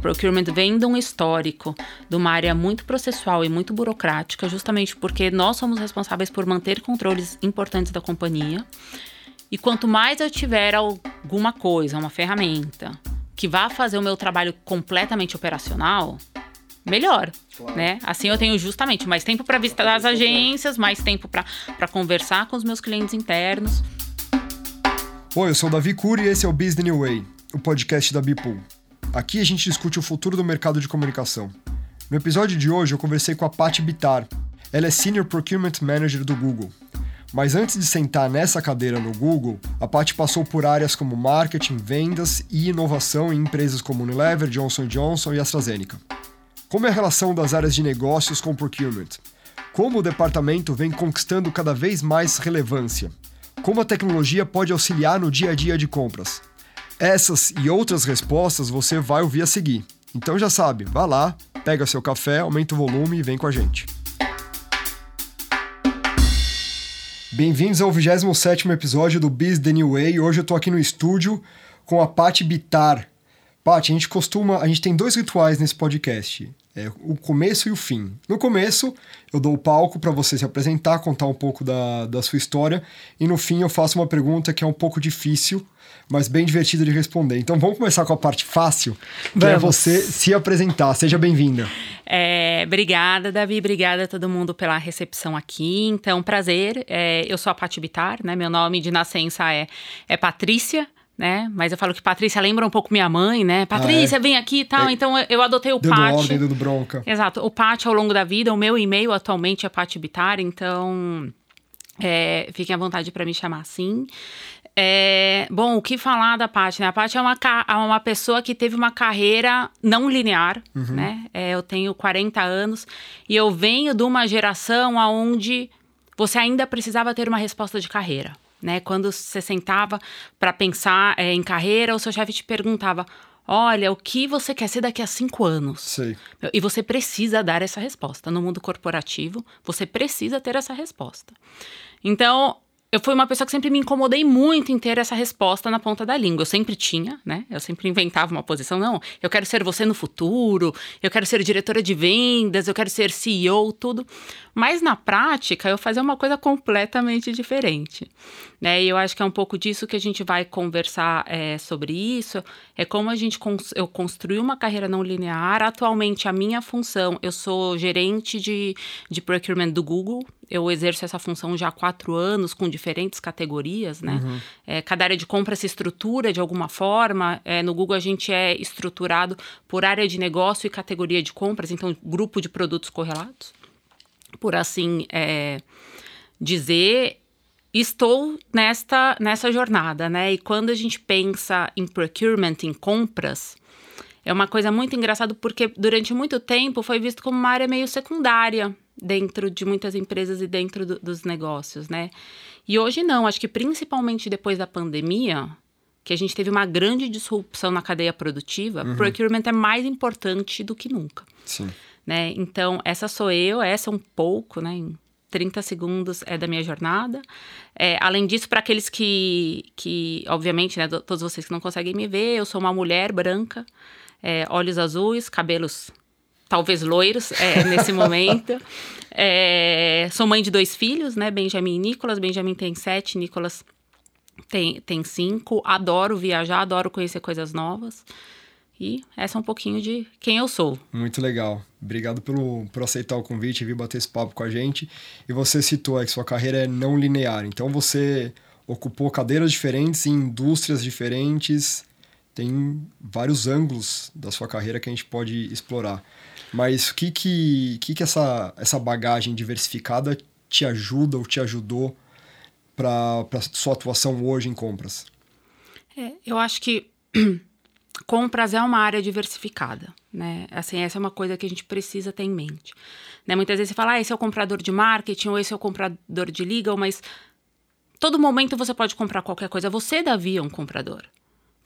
Procurement vem de um histórico de uma área muito processual e muito burocrática, justamente porque nós somos responsáveis por manter controles importantes da companhia. E quanto mais eu tiver alguma coisa, uma ferramenta, que vá fazer o meu trabalho completamente operacional, melhor, claro. né? Assim eu tenho justamente mais tempo para visitar as agências, mais tempo para conversar com os meus clientes internos. Oi, eu sou o Davi Cury e esse é o Business New Way, o podcast da Bipool. Aqui a gente discute o futuro do mercado de comunicação. No episódio de hoje eu conversei com a Pat Bitar. Ela é Senior Procurement Manager do Google. Mas antes de sentar nessa cadeira no Google, a Pat passou por áreas como marketing, vendas e inovação em empresas como Unilever, Johnson Johnson e AstraZeneca. Como é a relação das áreas de negócios com procurement? Como o departamento vem conquistando cada vez mais relevância? Como a tecnologia pode auxiliar no dia a dia de compras? Essas e outras respostas você vai ouvir a seguir. Então já sabe, vá lá, pega seu café, aumenta o volume e vem com a gente. Bem-vindos ao 27º episódio do Biz The New Way. Hoje eu tô aqui no estúdio com a Paty Bitar. Paty, a gente costuma... A gente tem dois rituais nesse podcast. É o começo e o fim. No começo, eu dou o palco para você se apresentar, contar um pouco da, da sua história. E no fim, eu faço uma pergunta que é um pouco difícil, mas bem divertida de responder. Então vamos começar com a parte fácil, que é vamos. é você se apresentar. Seja bem-vinda. É, obrigada, Davi. Obrigada a todo mundo pela recepção aqui. Então, prazer. É, eu sou a Pati Bitar, né? Meu nome de nascença é, é Patrícia né? Mas eu falo que Patrícia lembra um pouco minha mãe, né? Patrícia, ah, é? vem aqui e tal. É, então eu adotei o ordem, dando bronca. Exato. O Pati ao longo da vida, o meu e-mail atualmente é Pati Bitar, então é, fiquem à vontade para me chamar assim. É, bom, o que falar da Paty, né? A Paty é uma, é uma pessoa que teve uma carreira não linear, uhum. né? É, eu tenho 40 anos e eu venho de uma geração onde você ainda precisava ter uma resposta de carreira, né? Quando você sentava para pensar é, em carreira, o seu chefe te perguntava: Olha, o que você quer ser daqui a cinco anos? Sei. E você precisa dar essa resposta. No mundo corporativo, você precisa ter essa resposta. Então, eu fui uma pessoa que sempre me incomodei muito em ter essa resposta na ponta da língua. Eu sempre tinha, né? Eu sempre inventava uma posição. Não, eu quero ser você no futuro, eu quero ser diretora de vendas, eu quero ser CEO, tudo. Mas na prática, eu fazia uma coisa completamente diferente. Né? E eu acho que é um pouco disso que a gente vai conversar é, sobre isso. É como a gente cons eu construí uma carreira não linear. Atualmente, a minha função, eu sou gerente de, de procurement do Google eu exerço essa função já há quatro anos com diferentes categorias, né? Uhum. É, cada área de compra se estrutura de alguma forma. É, no Google a gente é estruturado por área de negócio e categoria de compras, então grupo de produtos correlatos. Por assim é, dizer, estou nesta nessa jornada, né? E quando a gente pensa em procurement, em compras, é uma coisa muito engraçada porque durante muito tempo foi visto como uma área meio secundária dentro de muitas empresas e dentro do, dos negócios, né? E hoje não, acho que principalmente depois da pandemia, que a gente teve uma grande disrupção na cadeia produtiva, uhum. procurement é mais importante do que nunca. Sim. Né? Então, essa sou eu, essa é um pouco, né? Em 30 segundos é da minha jornada. É, além disso, para aqueles que, que, obviamente, né, todos vocês que não conseguem me ver, eu sou uma mulher branca, é, olhos azuis, cabelos talvez loiros é, nesse momento. É, sou mãe de dois filhos, né? Benjamin e Nicolas. Benjamin tem sete, Nicolas tem, tem cinco. Adoro viajar, adoro conhecer coisas novas. E essa é um pouquinho de quem eu sou. Muito legal. Obrigado pelo, por aceitar o convite e vir bater esse papo com a gente. E você citou que sua carreira é não linear. Então você ocupou cadeiras diferentes em indústrias diferentes. Tem vários ângulos da sua carreira que a gente pode explorar. Mas o que que, que, que essa, essa bagagem diversificada te ajuda ou te ajudou para sua atuação hoje em compras? É, eu acho que compras é uma área diversificada, né? Assim, essa é uma coisa que a gente precisa ter em mente. Né? Muitas vezes você fala, ah, esse é o comprador de marketing ou esse é o comprador de legal, mas todo momento você pode comprar qualquer coisa. Você, Davi, é um comprador.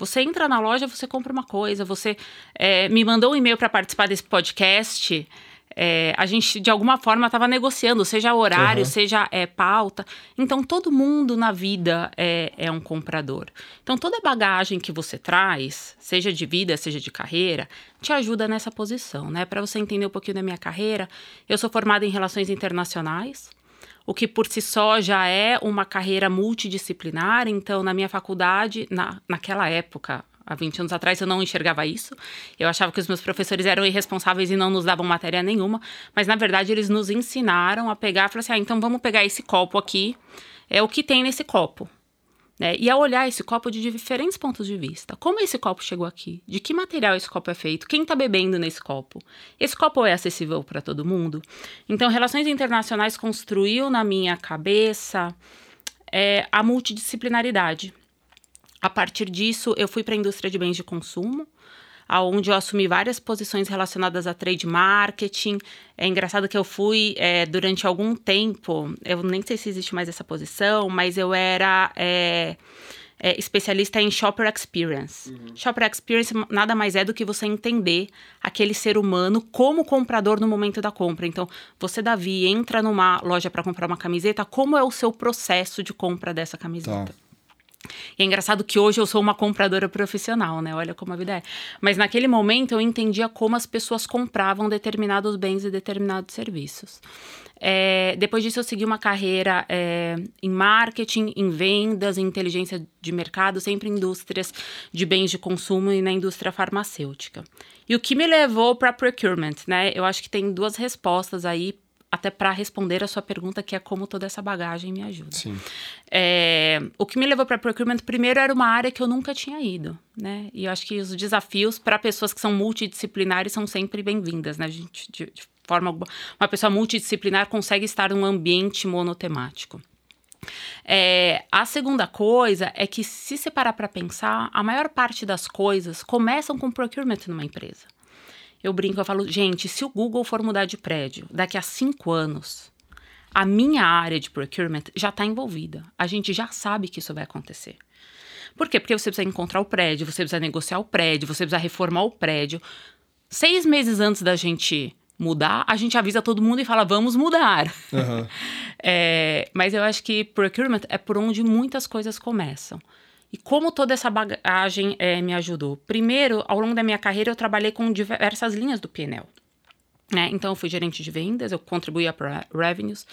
Você entra na loja, você compra uma coisa, você é, me mandou um e-mail para participar desse podcast. é, a gente de alguma forma estava negociando, seja horário, uhum. seja é, pauta. Então todo mundo na vida é, é um comprador. Então toda bagagem que você traz, seja de vida, seja de carreira, te ajuda nessa posição, né? Para você entender um pouquinho da minha carreira, eu sou formada em relações internacionais o que por si só já é uma carreira multidisciplinar. Então, na minha faculdade, na, naquela época, há 20 anos atrás, eu não enxergava isso. Eu achava que os meus professores eram irresponsáveis e não nos davam matéria nenhuma. Mas, na verdade, eles nos ensinaram a pegar falar assim: ah, então vamos pegar esse copo aqui, é o que tem nesse copo. Né? E a olhar esse copo de diferentes pontos de vista. Como esse copo chegou aqui? De que material esse copo é feito? Quem está bebendo nesse copo? Esse copo é acessível para todo mundo? Então, Relações Internacionais construiu na minha cabeça é, a multidisciplinaridade. A partir disso, eu fui para a indústria de bens de consumo, onde eu assumi várias posições relacionadas a trade marketing. É engraçado que eu fui é, durante algum tempo, eu nem sei se existe mais essa posição, mas eu era é, é, especialista em shopper experience. Uhum. Shopper experience nada mais é do que você entender aquele ser humano como comprador no momento da compra. Então, você, Davi, entra numa loja para comprar uma camiseta, como é o seu processo de compra dessa camiseta? Tá. E é engraçado que hoje eu sou uma compradora profissional, né? Olha como a vida é. Mas naquele momento eu entendia como as pessoas compravam determinados bens e determinados serviços. É, depois disso, eu segui uma carreira é, em marketing, em vendas, em inteligência de mercado, sempre em indústrias de bens de consumo e na indústria farmacêutica. E o que me levou para procurement, né? Eu acho que tem duas respostas aí até para responder a sua pergunta, que é como toda essa bagagem me ajuda. É, o que me levou para procurement, primeiro, era uma área que eu nunca tinha ido, né? E eu acho que os desafios para pessoas que são multidisciplinares são sempre bem-vindas, né? A gente, de, de forma uma pessoa multidisciplinar consegue estar num ambiente monotemático. É, a segunda coisa é que, se você parar para pensar, a maior parte das coisas começam com procurement numa empresa. Eu brinco, eu falo, gente, se o Google for mudar de prédio daqui a cinco anos, a minha área de procurement já está envolvida. A gente já sabe que isso vai acontecer. Por quê? Porque você precisa encontrar o prédio, você precisa negociar o prédio, você precisa reformar o prédio. Seis meses antes da gente mudar, a gente avisa todo mundo e fala, vamos mudar. Uhum. é, mas eu acho que procurement é por onde muitas coisas começam. E como toda essa bagagem é, me ajudou? Primeiro, ao longo da minha carreira, eu trabalhei com diversas linhas do PNL. Né? Então, eu fui gerente de vendas, eu contribuía para revenues.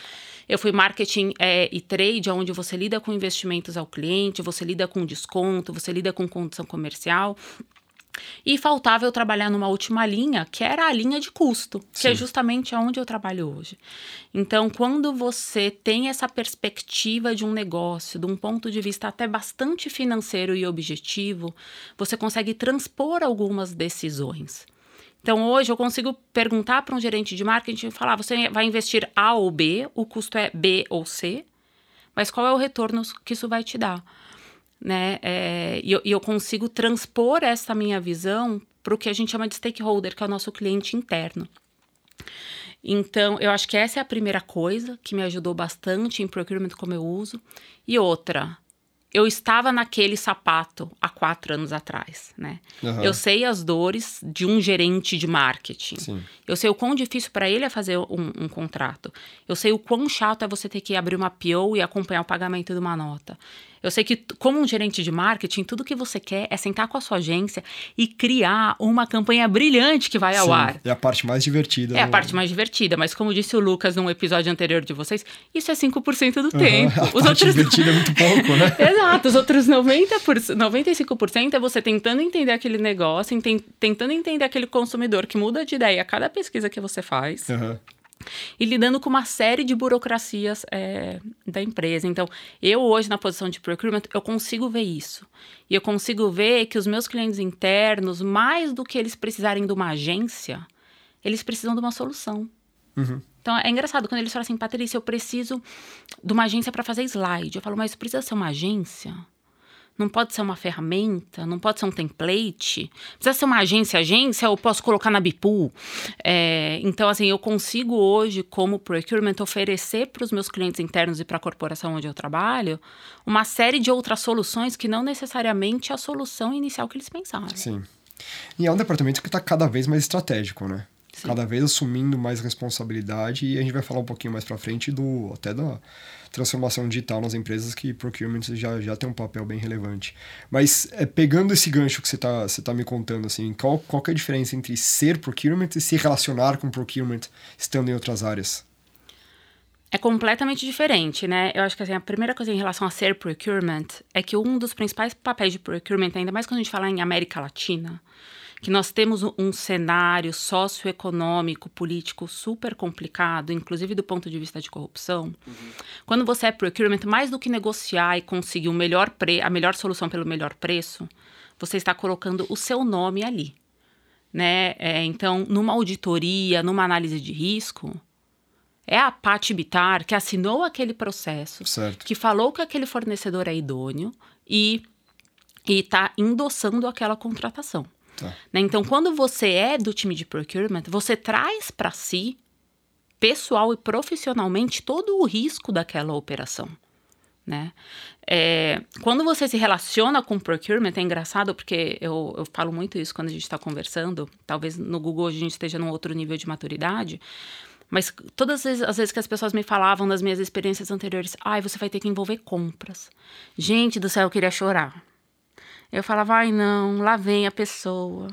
Eu fui marketing é, e trade, onde você lida com investimentos ao cliente, você lida com desconto, você lida com condição comercial. E faltava eu trabalhar numa última linha, que era a linha de custo, Sim. que é justamente onde eu trabalho hoje. Então, quando você tem essa perspectiva de um negócio, de um ponto de vista até bastante financeiro e objetivo, você consegue transpor algumas decisões. Então, hoje eu consigo perguntar para um gerente de marketing e falar: você vai investir A ou B, o custo é B ou C, mas qual é o retorno que isso vai te dar? Né? É, e, eu, e eu consigo transpor essa minha visão para o que a gente chama de stakeholder, que é o nosso cliente interno. Então, eu acho que essa é a primeira coisa que me ajudou bastante em procurement como eu uso. E outra, eu estava naquele sapato há quatro anos atrás, né? Uhum. Eu sei as dores de um gerente de marketing. Sim. Eu sei o quão difícil para ele é fazer um, um, contrato. Eu sei o quão chato é você ter que abrir uma PO e acompanhar o pagamento de uma nota. Eu sei que, como um gerente de marketing, tudo que você quer é sentar com a sua agência e criar uma campanha brilhante que vai ao Sim, ar. É a parte mais divertida. É a parte mais divertida, mas como disse o Lucas num episódio anterior de vocês, isso é 5% do uhum, tempo. A os parte outros... divertida é muito pouco, né? Exato, os outros 90%, 95% é você tentando entender aquele negócio, tentando entender aquele consumidor que muda de ideia a cada pesquisa que você faz. Uhum e lidando com uma série de burocracias é, da empresa. Então, eu hoje na posição de procurement, eu consigo ver isso. E eu consigo ver que os meus clientes internos, mais do que eles precisarem de uma agência, eles precisam de uma solução. Uhum. Então, é engraçado quando eles falam assim, Patrícia, eu preciso de uma agência para fazer slide. Eu falo, mas precisa ser uma agência? Não pode ser uma ferramenta, não pode ser um template, precisa ser uma agência, agência, ou posso colocar na Bipool. É, então, assim, eu consigo hoje, como procurement, oferecer para os meus clientes internos e para a corporação onde eu trabalho, uma série de outras soluções que não necessariamente é a solução inicial que eles pensaram. Sim. E é um departamento que está cada vez mais estratégico, né? Sim. cada vez assumindo mais responsabilidade e a gente vai falar um pouquinho mais para frente do até da transformação digital nas empresas que procurement já, já tem um papel bem relevante. Mas é, pegando esse gancho que você está você tá me contando, assim, qual, qual é a diferença entre ser procurement e se relacionar com procurement estando em outras áreas? É completamente diferente, né? Eu acho que assim, a primeira coisa em relação a ser procurement é que um dos principais papéis de procurement, ainda mais quando a gente fala em América Latina, que nós temos um cenário socioeconômico, político super complicado, inclusive do ponto de vista de corrupção. Uhum. Quando você é procurement, mais do que negociar e conseguir o melhor pre a melhor solução pelo melhor preço, você está colocando o seu nome ali. Né? É, então, numa auditoria, numa análise de risco, é a Pati Bitar que assinou aquele processo, certo. que falou que aquele fornecedor é idôneo e está endossando aquela contratação. Tá. Né? Então, quando você é do time de procurement, você traz para si, pessoal e profissionalmente, todo o risco daquela operação. Né? É, quando você se relaciona com procurement, é engraçado porque eu, eu falo muito isso quando a gente está conversando. Talvez no Google a gente esteja num outro nível de maturidade. Mas todas as vezes, que as pessoas me falavam das minhas experiências anteriores, ai, você vai ter que envolver compras. Gente do céu, eu queria chorar. Eu falava, ai não, lá vem a pessoa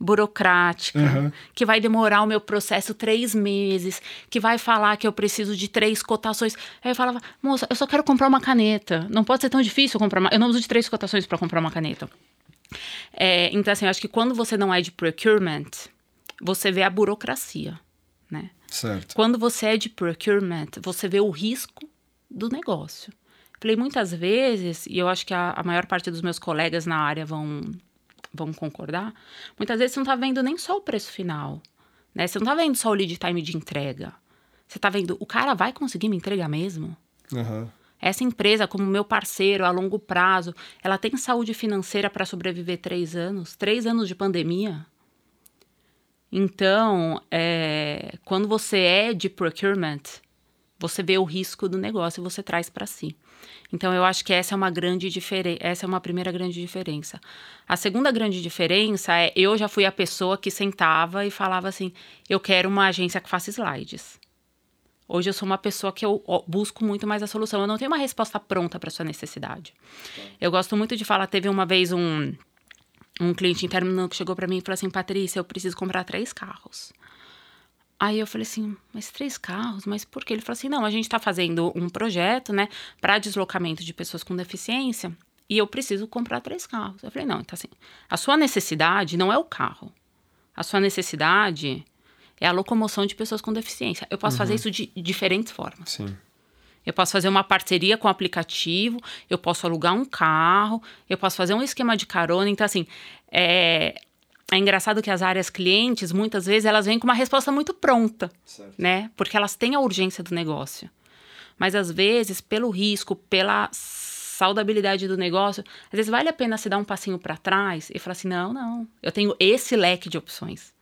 burocrática, uhum. que vai demorar o meu processo três meses, que vai falar que eu preciso de três cotações. Aí eu falava, moça, eu só quero comprar uma caneta. Não pode ser tão difícil comprar uma. Eu não uso de três cotações para comprar uma caneta. É, então, assim, eu acho que quando você não é de procurement, você vê a burocracia, né? Certo. Quando você é de procurement, você vê o risco do negócio. Falei muitas vezes, e eu acho que a, a maior parte dos meus colegas na área vão, vão concordar, muitas vezes você não está vendo nem só o preço final. Né? Você não está vendo só o lead time de entrega. Você está vendo, o cara vai conseguir me entregar mesmo? Uhum. Essa empresa, como meu parceiro a longo prazo, ela tem saúde financeira para sobreviver três anos? Três anos de pandemia? Então, é, quando você é de procurement, você vê o risco do negócio e você traz para si. Então eu acho que essa é uma grande diferença, essa é uma primeira grande diferença. A segunda grande diferença é eu já fui a pessoa que sentava e falava assim: "Eu quero uma agência que faça slides". Hoje eu sou uma pessoa que eu busco muito mais a solução. Eu não tenho uma resposta pronta para sua necessidade. Eu gosto muito de falar, teve uma vez um um cliente interno que chegou para mim e falou assim: "Patrícia, eu preciso comprar três carros". Aí eu falei assim, mas três carros? Mas por quê? Ele falou assim, não, a gente está fazendo um projeto, né, para deslocamento de pessoas com deficiência e eu preciso comprar três carros. Eu falei, não, então assim, a sua necessidade não é o carro. A sua necessidade é a locomoção de pessoas com deficiência. Eu posso uhum. fazer isso de diferentes formas. Sim. Eu posso fazer uma parceria com o aplicativo, eu posso alugar um carro, eu posso fazer um esquema de carona. Então, assim, é, é engraçado que as áreas clientes, muitas vezes, elas vêm com uma resposta muito pronta, certo. né? Porque elas têm a urgência do negócio. Mas às vezes, pelo risco, pela saudabilidade do negócio, às vezes vale a pena se dar um passinho para trás e falar assim: não, não, eu tenho esse leque de opções.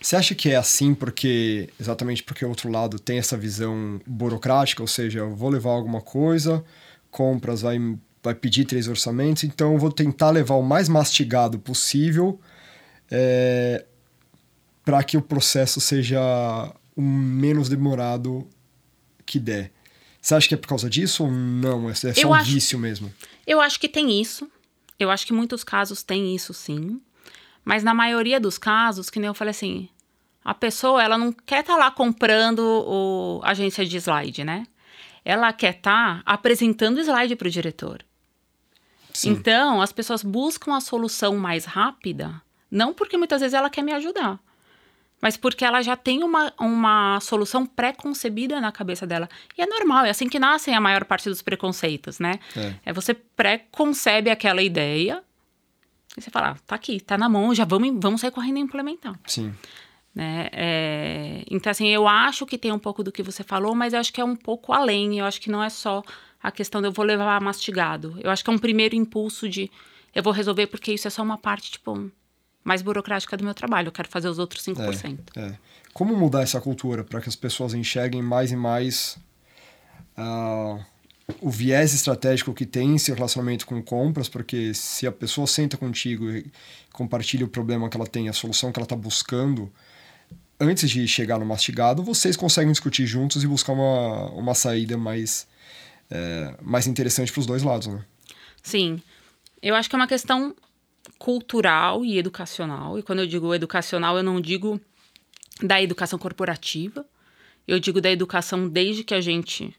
Você acha que é assim porque, exatamente porque o outro lado tem essa visão burocrática, ou seja, eu vou levar alguma coisa, compras vai vai pedir três orçamentos, então eu vou tentar levar o mais mastigado possível é, para que o processo seja o menos demorado que der. Você acha que é por causa disso ou não? É só eu um acho, vício mesmo? Eu acho que tem isso. Eu acho que muitos casos tem isso sim. Mas na maioria dos casos, que nem eu falei assim, a pessoa ela não quer estar tá lá comprando o agência de slide, né? Ela quer estar tá apresentando o slide para o diretor. Sim. Então, as pessoas buscam a solução mais rápida, não porque muitas vezes ela quer me ajudar, mas porque ela já tem uma, uma solução pré-concebida na cabeça dela. E é normal, é assim que nascem a maior parte dos preconceitos, né? É, é você pré-concebe aquela ideia e você fala, ah, tá aqui, tá na mão, já vamos, vamos sair correndo e implementar. Sim. Né? É, então, assim, eu acho que tem um pouco do que você falou, mas eu acho que é um pouco além. Eu acho que não é só a questão de eu vou levar mastigado. Eu acho que é um primeiro impulso de eu vou resolver porque isso é só uma parte, tipo, mais burocrática do meu trabalho. Eu quero fazer os outros 5%. É, é. Como mudar essa cultura para que as pessoas enxerguem mais e mais uh, o viés estratégico que tem em seu relacionamento com compras, porque se a pessoa senta contigo e compartilha o problema que ela tem, a solução que ela está buscando, antes de chegar no mastigado, vocês conseguem discutir juntos e buscar uma, uma saída mais, é, mais interessante para os dois lados, né? Sim. Eu acho que é uma questão cultural e educacional. E quando eu digo educacional, eu não digo da educação corporativa, eu digo da educação desde que a gente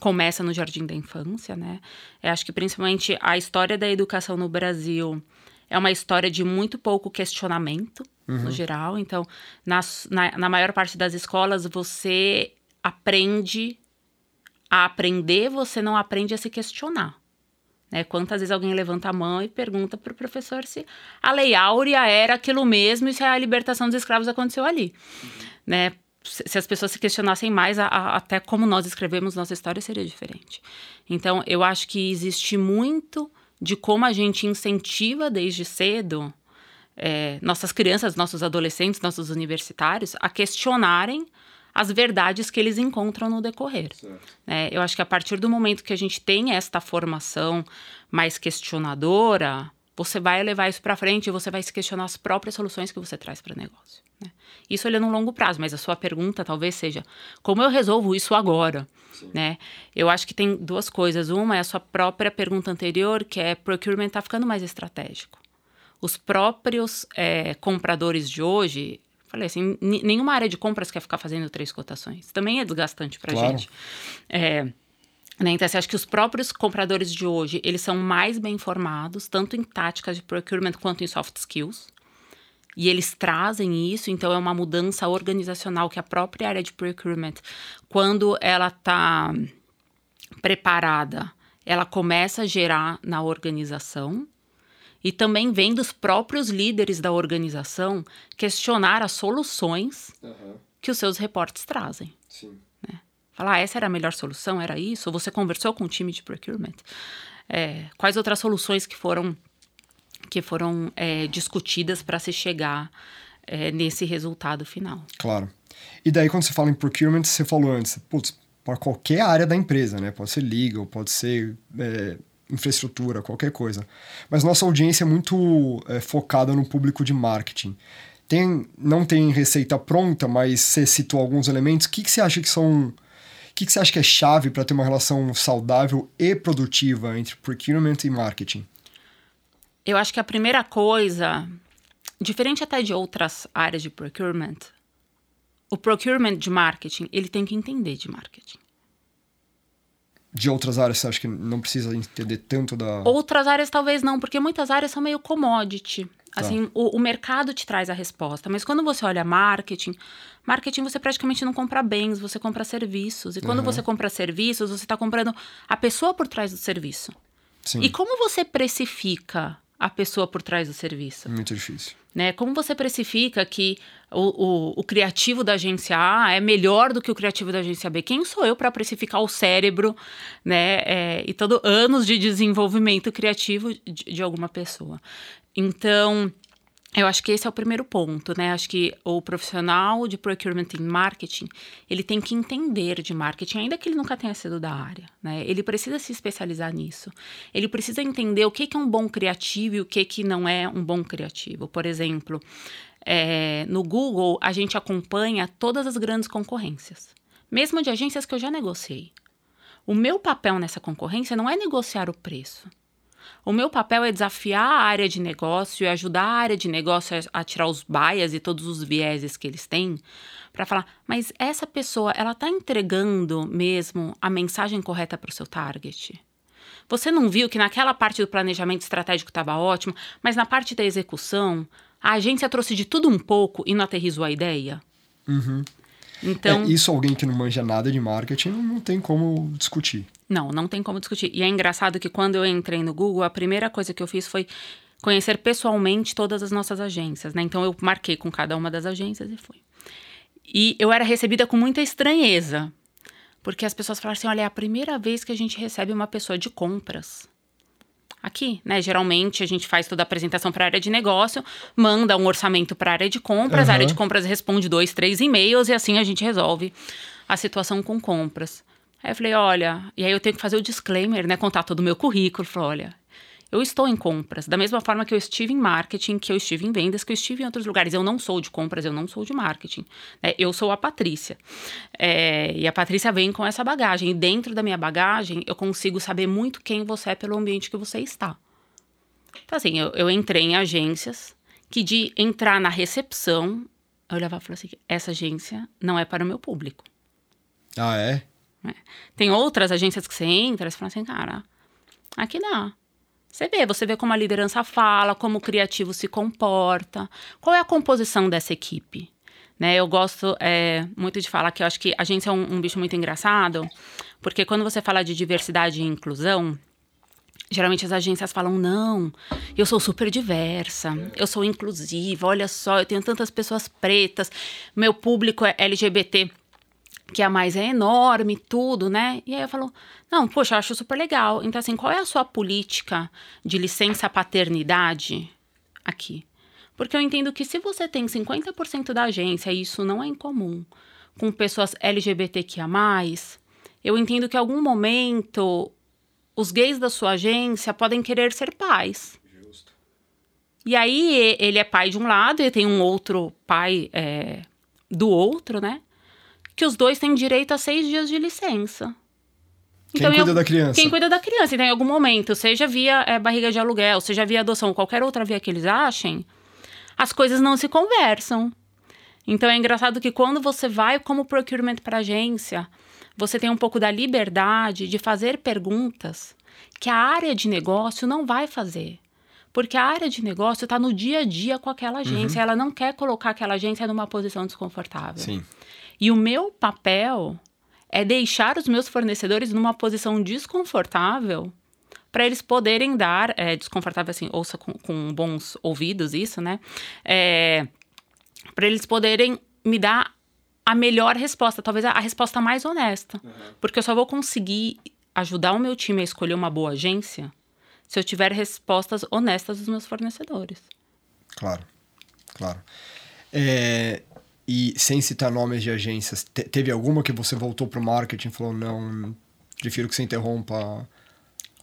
começa no jardim da infância, né? Eu acho que principalmente a história da educação no Brasil é uma história de muito pouco questionamento, uhum. no geral. Então, nas, na, na maior parte das escolas, você aprende a aprender, você não aprende a se questionar. Né? Quantas vezes alguém levanta a mão e pergunta para o professor se a Lei Áurea era aquilo mesmo e se a libertação dos escravos aconteceu ali. Uhum. Né? Se as pessoas se questionassem mais, a, a, até como nós escrevemos nossa história seria diferente. Então, eu acho que existe muito de como a gente incentiva desde cedo é, nossas crianças, nossos adolescentes, nossos universitários a questionarem as verdades que eles encontram no decorrer. É, eu acho que a partir do momento que a gente tem esta formação mais questionadora, você vai levar isso para frente e você vai se questionar as próprias soluções que você traz para o negócio. Né? Isso olhando no longo prazo, mas a sua pergunta talvez seja: como eu resolvo isso agora? Né? Eu acho que tem duas coisas. Uma é a sua própria pergunta anterior, que é procurement está ficando mais estratégico. Os próprios é, compradores de hoje, falei assim, nenhuma área de compras quer ficar fazendo três cotações. Também é desgastante para claro. gente. É, né? Então, você acha que os próprios compradores de hoje, eles são mais bem informados, tanto em táticas de procurement quanto em soft skills. E eles trazem isso, então é uma mudança organizacional que a própria área de procurement, quando ela está preparada, ela começa a gerar na organização. E também vem dos próprios líderes da organização questionar as soluções uhum. que os seus reportes trazem. Sim. Né? Falar, ah, essa era a melhor solução, era isso? Você conversou com o time de procurement? É, quais outras soluções que foram que foram é, discutidas para se chegar é, nesse resultado final. Claro. E daí, quando você fala em procurement, você falou antes, putz, para qualquer área da empresa, né? Pode ser legal, pode ser é, infraestrutura, qualquer coisa. Mas nossa audiência é muito é, focada no público de marketing. Tem, não tem receita pronta, mas você citou alguns elementos. O que, que você acha que são. O que, que você acha que é chave para ter uma relação saudável e produtiva entre procurement e marketing? Eu acho que a primeira coisa, diferente até de outras áreas de procurement, o procurement de marketing, ele tem que entender de marketing. De outras áreas, você acha que não precisa entender tanto da. Outras áreas talvez não, porque muitas áreas são meio commodity. Tá. Assim, o, o, mercado te traz a resposta. Mas quando você olha marketing, marketing você praticamente não compra bens, você compra serviços. E quando uhum. você compra serviços, você está comprando a pessoa por trás do serviço. Sim. E como você precifica a pessoa por trás do serviço. Muito difícil. Né? Como você precifica que o, o, o, criativo da agência A é melhor do que o criativo da agência B? Quem sou eu para precificar o cérebro né? É, e todo anos de desenvolvimento criativo de, de alguma pessoa? Então, eu acho que esse é o primeiro ponto, né? Acho que o profissional de procurement em marketing, ele tem que entender de marketing, ainda que ele nunca tenha sido da área, né? Ele precisa se especializar nisso. Ele precisa entender o que, é um bom criativo e o que, que não é um bom criativo. Por exemplo, é, no Google, a gente acompanha todas as grandes concorrências, mesmo de agências que eu já negociei. O meu papel nessa concorrência não é negociar o preço. O meu papel é desafiar a área de negócio e ajudar a área de negócio a, tirar os bias e todos os vieses que eles têm, para falar, mas essa pessoa, ela está entregando mesmo a mensagem correta para o seu target? Você não viu que naquela parte do planejamento estratégico estava ótimo, mas na parte da execução, a agência trouxe de tudo um pouco e não aterrizou a ideia? Uhum. Então, é, isso alguém que não manja nada de marketing não tem como discutir. Não, não tem como discutir. E é engraçado que quando eu entrei no Google, a primeira coisa que eu fiz foi conhecer pessoalmente todas as nossas agências, né? Então eu marquei com cada uma das agências e fui. E eu era recebida com muita estranheza, porque as pessoas falaram assim: olha, é a primeira vez que a gente recebe uma pessoa de compras. Aqui, né? Geralmente a gente faz toda a apresentação para a área de negócio, manda um orçamento para a área de compras, uhum. a área de compras responde dois, três e-mails e assim a gente resolve a situação com compras. Aí eu falei, olha, e aí eu tenho que fazer o disclaimer, né? Contar todo o meu currículo. Falei, olha, eu estou em compras, da mesma forma que eu estive em marketing, que eu estive em vendas, que eu estive em outros lugares. Eu não sou de compras, eu não sou de marketing. Né? Eu sou a Patrícia. É, e a Patrícia vem com essa bagagem. E dentro da minha bagagem, eu consigo saber muito quem você é pelo ambiente que você está. Então, assim, eu, eu entrei em agências que de entrar na recepção, eu olhava e falava assim: essa agência não é para o meu público. Ah, é? É. Tem outras agências que você entra e fala assim, cara, aqui dá. Você vê, você vê como a liderança fala, como o criativo se comporta, qual é a composição dessa equipe. Né, eu gosto é, muito de falar que eu acho que a agência é um, um bicho muito engraçado, porque quando você fala de diversidade e inclusão, Geralmente as agências falam: não, eu sou super diversa, eu sou inclusiva, olha só, eu tenho tantas pessoas pretas, meu público é LGBT, que a mais é enorme, tudo, né? E aí eu falo: não, poxa, eu acho super legal. Então, assim, qual é a sua política de licença paternidade aqui? Porque eu entendo que se você tem 50% da agência, e isso não é incomum, com pessoas LGBTQIA, eu entendo que em algum momento os gays da sua agência podem querer ser pais. Justo. E aí ele é pai de um lado e tem um outro pai é, do outro, né? Que os dois têm direito a seis dias de licença. Quem então, cuida eu, da criança? Quem cuida da criança. Então, em algum momento, seja via é, barriga de aluguel, seja via adoção, qualquer outra via que eles achem, as coisas não se conversam. Então, é engraçado que quando você vai como procurement para agência, você tem um pouco da liberdade de fazer perguntas que a área de negócio não vai fazer. Porque a área de negócio está no dia a dia com aquela agência, uhum. ela não quer colocar aquela agência numa posição desconfortável. Sim. E o meu papel é deixar os meus fornecedores numa posição desconfortável para eles poderem dar, é, desconfortável assim, ouça com, com bons ouvidos isso, né? É, para eles poderem me dar a melhor resposta, talvez a, a resposta mais honesta. Uhum. Porque eu só vou conseguir ajudar o meu time a escolher uma boa agência se eu tiver respostas honestas dos meus fornecedores. Claro, claro. É, e sem citar nomes de agências, te, teve alguma que você voltou para o marketing e falou, não, prefiro que você interrompa?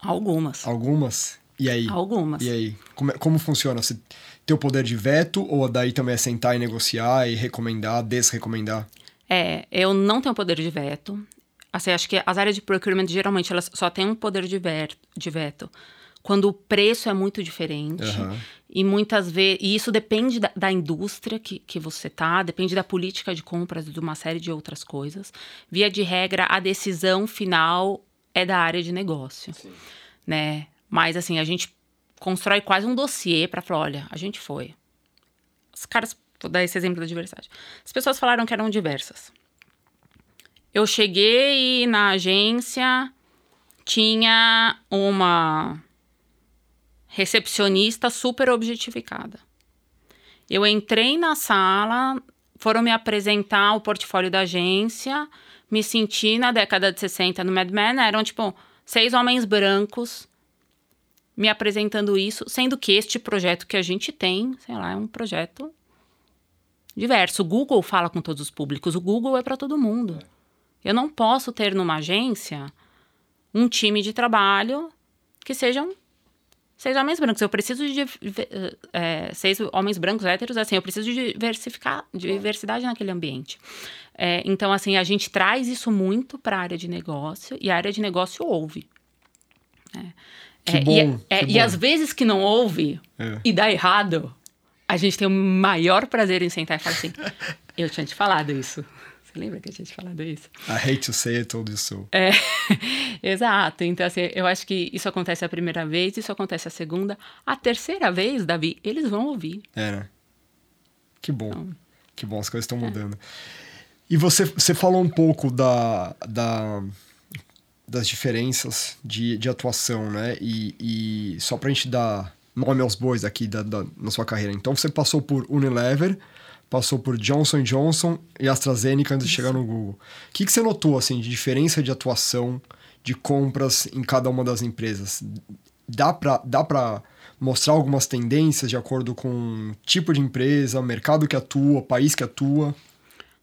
Algumas. Algumas? E aí? Algumas. E aí? Como, como funciona? Você tem o poder de veto ou daí também é sentar e negociar e recomendar, desrecomendar? É, eu não tenho poder de veto. Assim, acho que as áreas de procurement geralmente elas só têm um poder de, ver, de veto quando o preço é muito diferente. Uhum. E muitas vezes. E isso depende da, da, indústria que, que você tá, depende da política de compras e de uma série de outras coisas. Via de regra, a decisão final é da área de negócio. Sim. Né? Mas assim, a gente constrói quase um dossiê para falar: olha, a gente foi. Os caras. Vou dar esse exemplo da diversidade. As pessoas falaram que eram diversas. Eu cheguei na agência, tinha uma recepcionista super objetificada. Eu entrei na sala, foram me apresentar o portfólio da agência, me senti na década de 60 no Mad Men, eram tipo seis homens brancos me apresentando isso, sendo que este projeto que a gente tem, sei lá, é um projeto diverso. O Google fala com todos os públicos, o Google é para todo mundo. Eu não posso ter numa agência um time de trabalho que sejam seis homens brancos. Eu preciso de é, seis homens brancos héteros, assim, eu preciso de diversificar, diversidade naquele ambiente. É, então, assim, a gente traz isso muito para a área de negócio e a área de negócio ouve. Né? Que é, bom, e, é, que e às vezes que não ouve é. e dá errado, a gente tem o maior prazer em sentar e falar assim: eu tinha te falado isso. Você lembra que eu tinha te falado isso? I hate to say it, told you so. É, exato. Então, assim, eu acho que isso acontece a primeira vez, isso acontece a segunda. A terceira vez, Davi, eles vão ouvir. É, né? Que bom. Então, que bom, as coisas estão é. mudando. E você, você falou um pouco da, da, das diferenças de, de atuação, né? E, e só pra gente dar nome aos bois aqui da, da, na sua carreira. Então, você passou por Unilever, passou por Johnson Johnson e AstraZeneca antes de chegar no Google. O que, que você notou assim de diferença de atuação, de compras em cada uma das empresas? Dá para dá mostrar algumas tendências de acordo com tipo de empresa, mercado que atua, país que atua?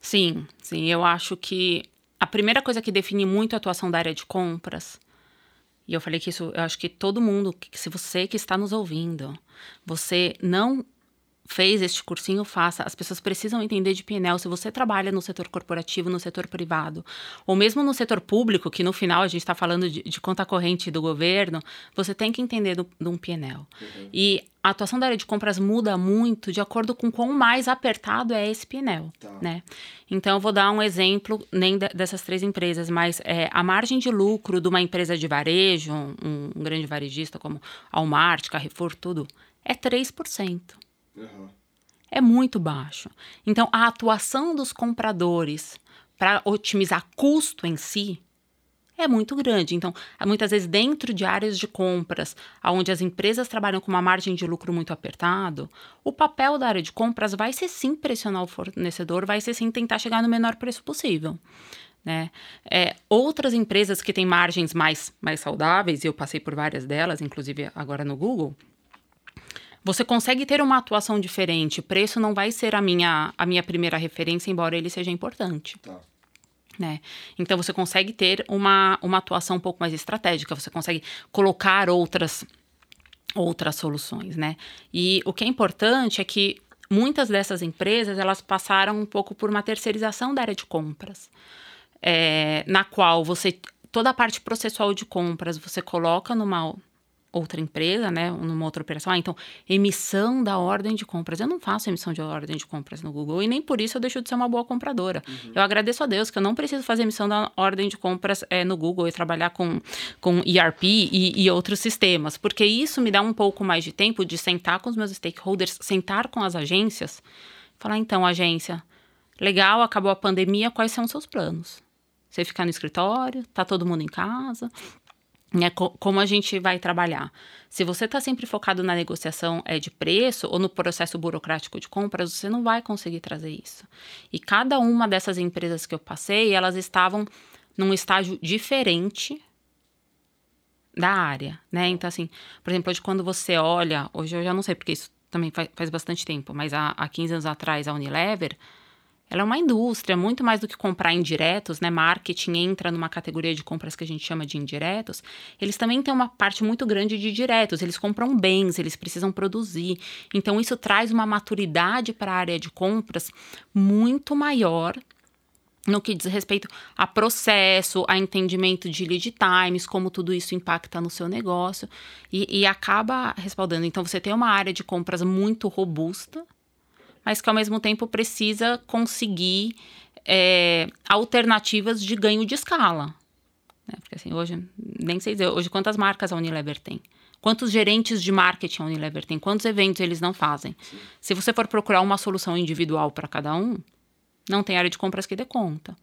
Sim, sim. Eu acho que a, primeira coisa que define muito a atuação da área de compras, e eu falei que isso, eu acho que todo mundo, que se você que está nos ouvindo, você não fez este cursinho, faça. As pessoas precisam entender de PNL. Se você trabalha no setor corporativo, no setor privado, ou mesmo no setor público, que no final a gente está falando de, de, conta corrente do governo, você tem que entender do, de um PNL. Uhum. E a atuação da área de compras muda muito de acordo com quão mais apertado é esse PNL, tá. né? Então, eu vou dar um exemplo, nem dessas três empresas, mas é, a margem de lucro de uma empresa de varejo, um, um grande varejista como Walmart, Carrefour, tudo, é 3%. Uhum. É muito baixo. Então, a atuação dos compradores para otimizar custo em si é muito grande. Então, muitas vezes dentro de áreas de compras, onde as empresas trabalham com uma margem de lucro muito apertado, o papel da área de compras vai ser sim pressionar o fornecedor, vai ser sim tentar chegar no menor preço possível. Né? É, outras empresas que têm margens mais, mais saudáveis, e eu passei por várias delas, inclusive agora no Google, você consegue ter uma atuação diferente. Preço não vai ser a minha, a minha primeira referência, embora ele seja importante. Tá. Né? Então você consegue ter uma, uma atuação um pouco mais estratégica, você consegue colocar outras outras soluções, né? E o que é importante é que muitas dessas empresas elas passaram um pouco por uma terceirização da área de compras, é, na qual você toda a parte processual de compras você coloca numa outra empresa, né, numa outra operação. Ah, então, emissão da ordem de compras. Eu não faço emissão de ordem de compras no Google e nem por isso eu deixo de ser uma boa compradora. Uhum. Eu agradeço a Deus que eu não preciso fazer emissão da ordem de compras é, no Google e trabalhar com, com ERP e, e outros sistemas, porque isso me dá um pouco mais de tempo de sentar com os meus stakeholders, sentar com as agências, falar, então, agência, legal, acabou a pandemia, quais são os seus planos? Você ficar no escritório, tá todo mundo em casa, né, como a gente vai trabalhar? Se você está sempre focado na negociação é, de preço ou no processo burocrático de compras, você não vai conseguir trazer isso. E cada uma dessas empresas que eu passei, elas estavam num estágio diferente da área, né? Então, assim, por exemplo, hoje quando você olha, hoje eu já não sei porque isso também faz, faz bastante tempo, mas há, há 15 anos atrás a Unilever, ela é uma indústria, muito mais do que comprar indiretos, né? Marketing entra numa categoria de compras que a gente chama de indiretos. Eles também têm uma parte muito grande de diretos. Eles compram bens, eles precisam produzir. Então, isso traz uma maturidade para a área de compras muito maior no que diz respeito a processo, a entendimento de lead times, como tudo isso impacta no seu negócio e, e acaba respaldando. Então, você tem uma área de compras muito robusta mas que ao mesmo tempo precisa conseguir é, alternativas de ganho de escala. Né? Porque assim, hoje, nem sei dizer, hoje quantas marcas a Unilever tem? Quantos gerentes de marketing a Unilever tem? Quantos eventos eles não fazem? Se você for procurar uma solução individual para cada um, não tem área de compras que dê conta.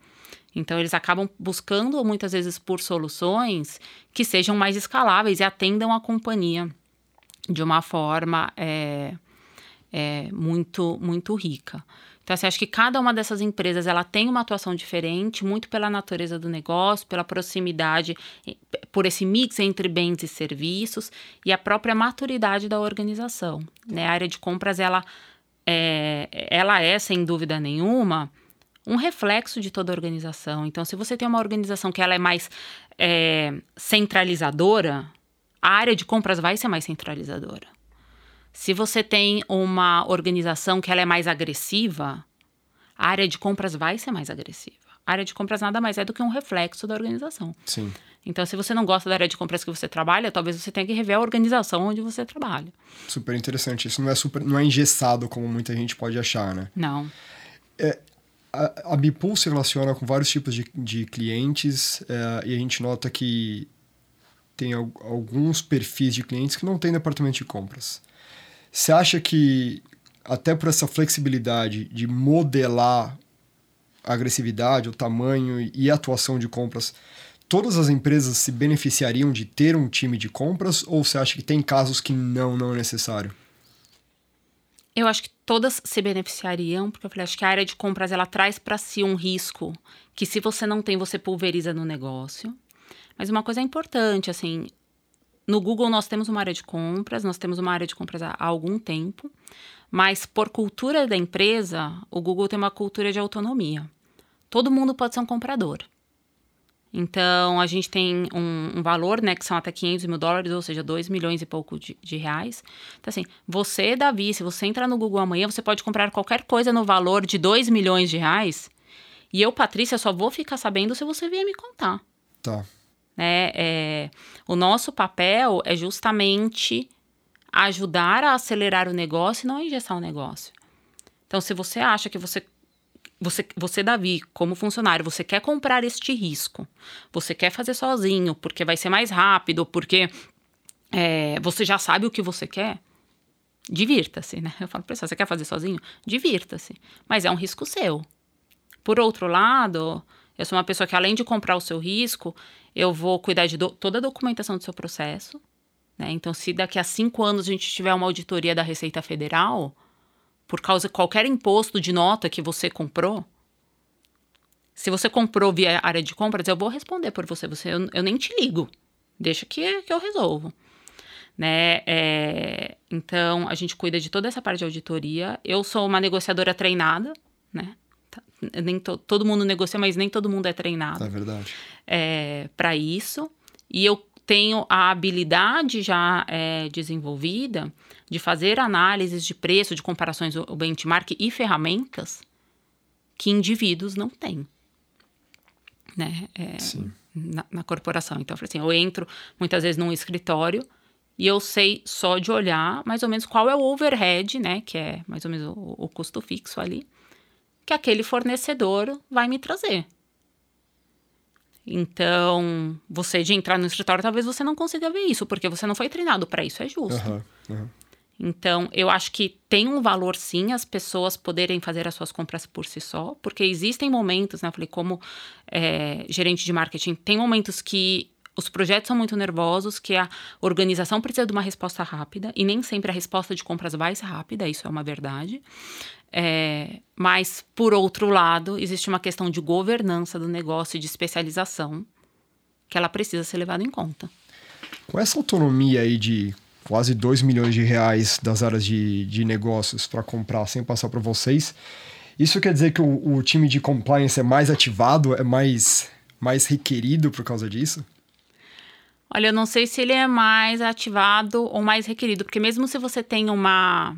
Então, eles acabam buscando muitas vezes por soluções que sejam mais escaláveis e atendam a companhia de uma forma é, é, muito, muito rica. Então, assim, acho que cada uma dessas empresas ela tem uma atuação diferente, muito pela natureza do negócio, pela proximidade, por esse mix entre bens e serviços e a própria maturidade da organização. Né? A área de compras, ela é, ela é, sem dúvida nenhuma, um reflexo de toda a organização. Então, se você tem uma organização que ela é mais é, centralizadora, a área de compras vai ser mais centralizadora. Se você tem uma organização que ela é mais agressiva, a área de compras vai ser mais agressiva. A área de compras nada mais é do que um reflexo da organização. Sim. Então, se você não gosta da área de compras que você trabalha, talvez você tenha que rever a organização onde você trabalha. Super interessante. Isso não é, super, não é engessado como muita gente pode achar, né? Não. É, a, a Bipool se relaciona com vários tipos de, de clientes é, e a gente nota que tem alguns perfis de clientes que não têm departamento de compras. Você acha que, até por essa flexibilidade de modelar a agressividade, o tamanho e a atuação de compras, todas as empresas se beneficiariam de ter um time de compras ou você acha que tem casos que não, não é necessário? Eu acho que todas se beneficiariam, porque eu falei, acho que a área de compras ela traz para si um risco que se você não tem, você pulveriza no negócio. Mas uma coisa importante, assim, no Google nós temos uma área de compras, nós temos uma área de compras há, algum tempo, mas por cultura da empresa, o Google tem uma cultura de autonomia. Todo mundo pode ser um comprador. Então, a gente tem um, um, valor, né, que são até 500 mil dólares, ou seja, 2 milhões e pouco de, de, reais. Então, assim, você, Davi, se você entrar no Google amanhã, você pode comprar qualquer coisa no valor de 2 milhões de reais. E eu, Patrícia, só vou ficar sabendo se você vier me contar. Tá. Né? É, o nosso papel é justamente ajudar a acelerar o negócio e não engessar o negócio. Então, se você acha que você você, você, Davi, como funcionário, você quer comprar este risco, você quer fazer sozinho, porque vai ser mais rápido, porque é, você já sabe o que você quer, divirta-se, né? Eu falo para você, você quer fazer sozinho? Divirta-se. Mas é um risco seu. Por outro lado, eu sou uma pessoa que, além de comprar o seu risco, eu vou cuidar de do, toda a documentação do seu processo. Né? Então, se daqui a cinco anos a gente tiver uma auditoria da Receita Federal, por causa de qualquer imposto de nota que você comprou, se você comprou via área de compras, eu vou responder por você. você eu, eu nem te ligo. Deixa que, que eu resolvo. Né? É, então, a gente cuida de toda essa parte de auditoria. Eu sou uma negociadora treinada, né? Tá, nem to, todo mundo negocia, mas nem todo mundo é treinado. É verdade. É, Para isso. E eu tenho a habilidade já é, desenvolvida de fazer análises de preço, de comparações, o benchmark e ferramentas que indivíduos não têm. Né? É, na, na, corporação. Então, eu falei assim, eu entro muitas vezes num escritório e eu sei só de olhar mais ou menos qual é o overhead, né? Que é mais ou menos o, o custo fixo ali, que aquele fornecedor vai me trazer. Então, você de entrar no escritório, talvez você não consiga ver isso, porque você não foi treinado para isso, é justo. Uhum, uhum. Então, eu acho que tem um valor sim as pessoas poderem fazer as suas compras por si só, porque existem momentos, né? Eu falei, como é, gerente de marketing, tem momentos que os projetos são muito nervosos, que a organização precisa de uma resposta rápida, e nem sempre a resposta de compras vai ser rápida, isso é uma verdade. É, mas, por outro lado, existe uma questão de governança do negócio e de especialização que ela precisa ser levada em conta. Com essa autonomia aí de quase 2 milhões de reais das áreas de, de negócios para comprar sem passar para vocês. Isso quer dizer que o, o, time de compliance é mais ativado, é mais, mais requerido por causa disso? Olha, eu não sei se ele é mais ativado ou mais requerido, porque mesmo se você tem uma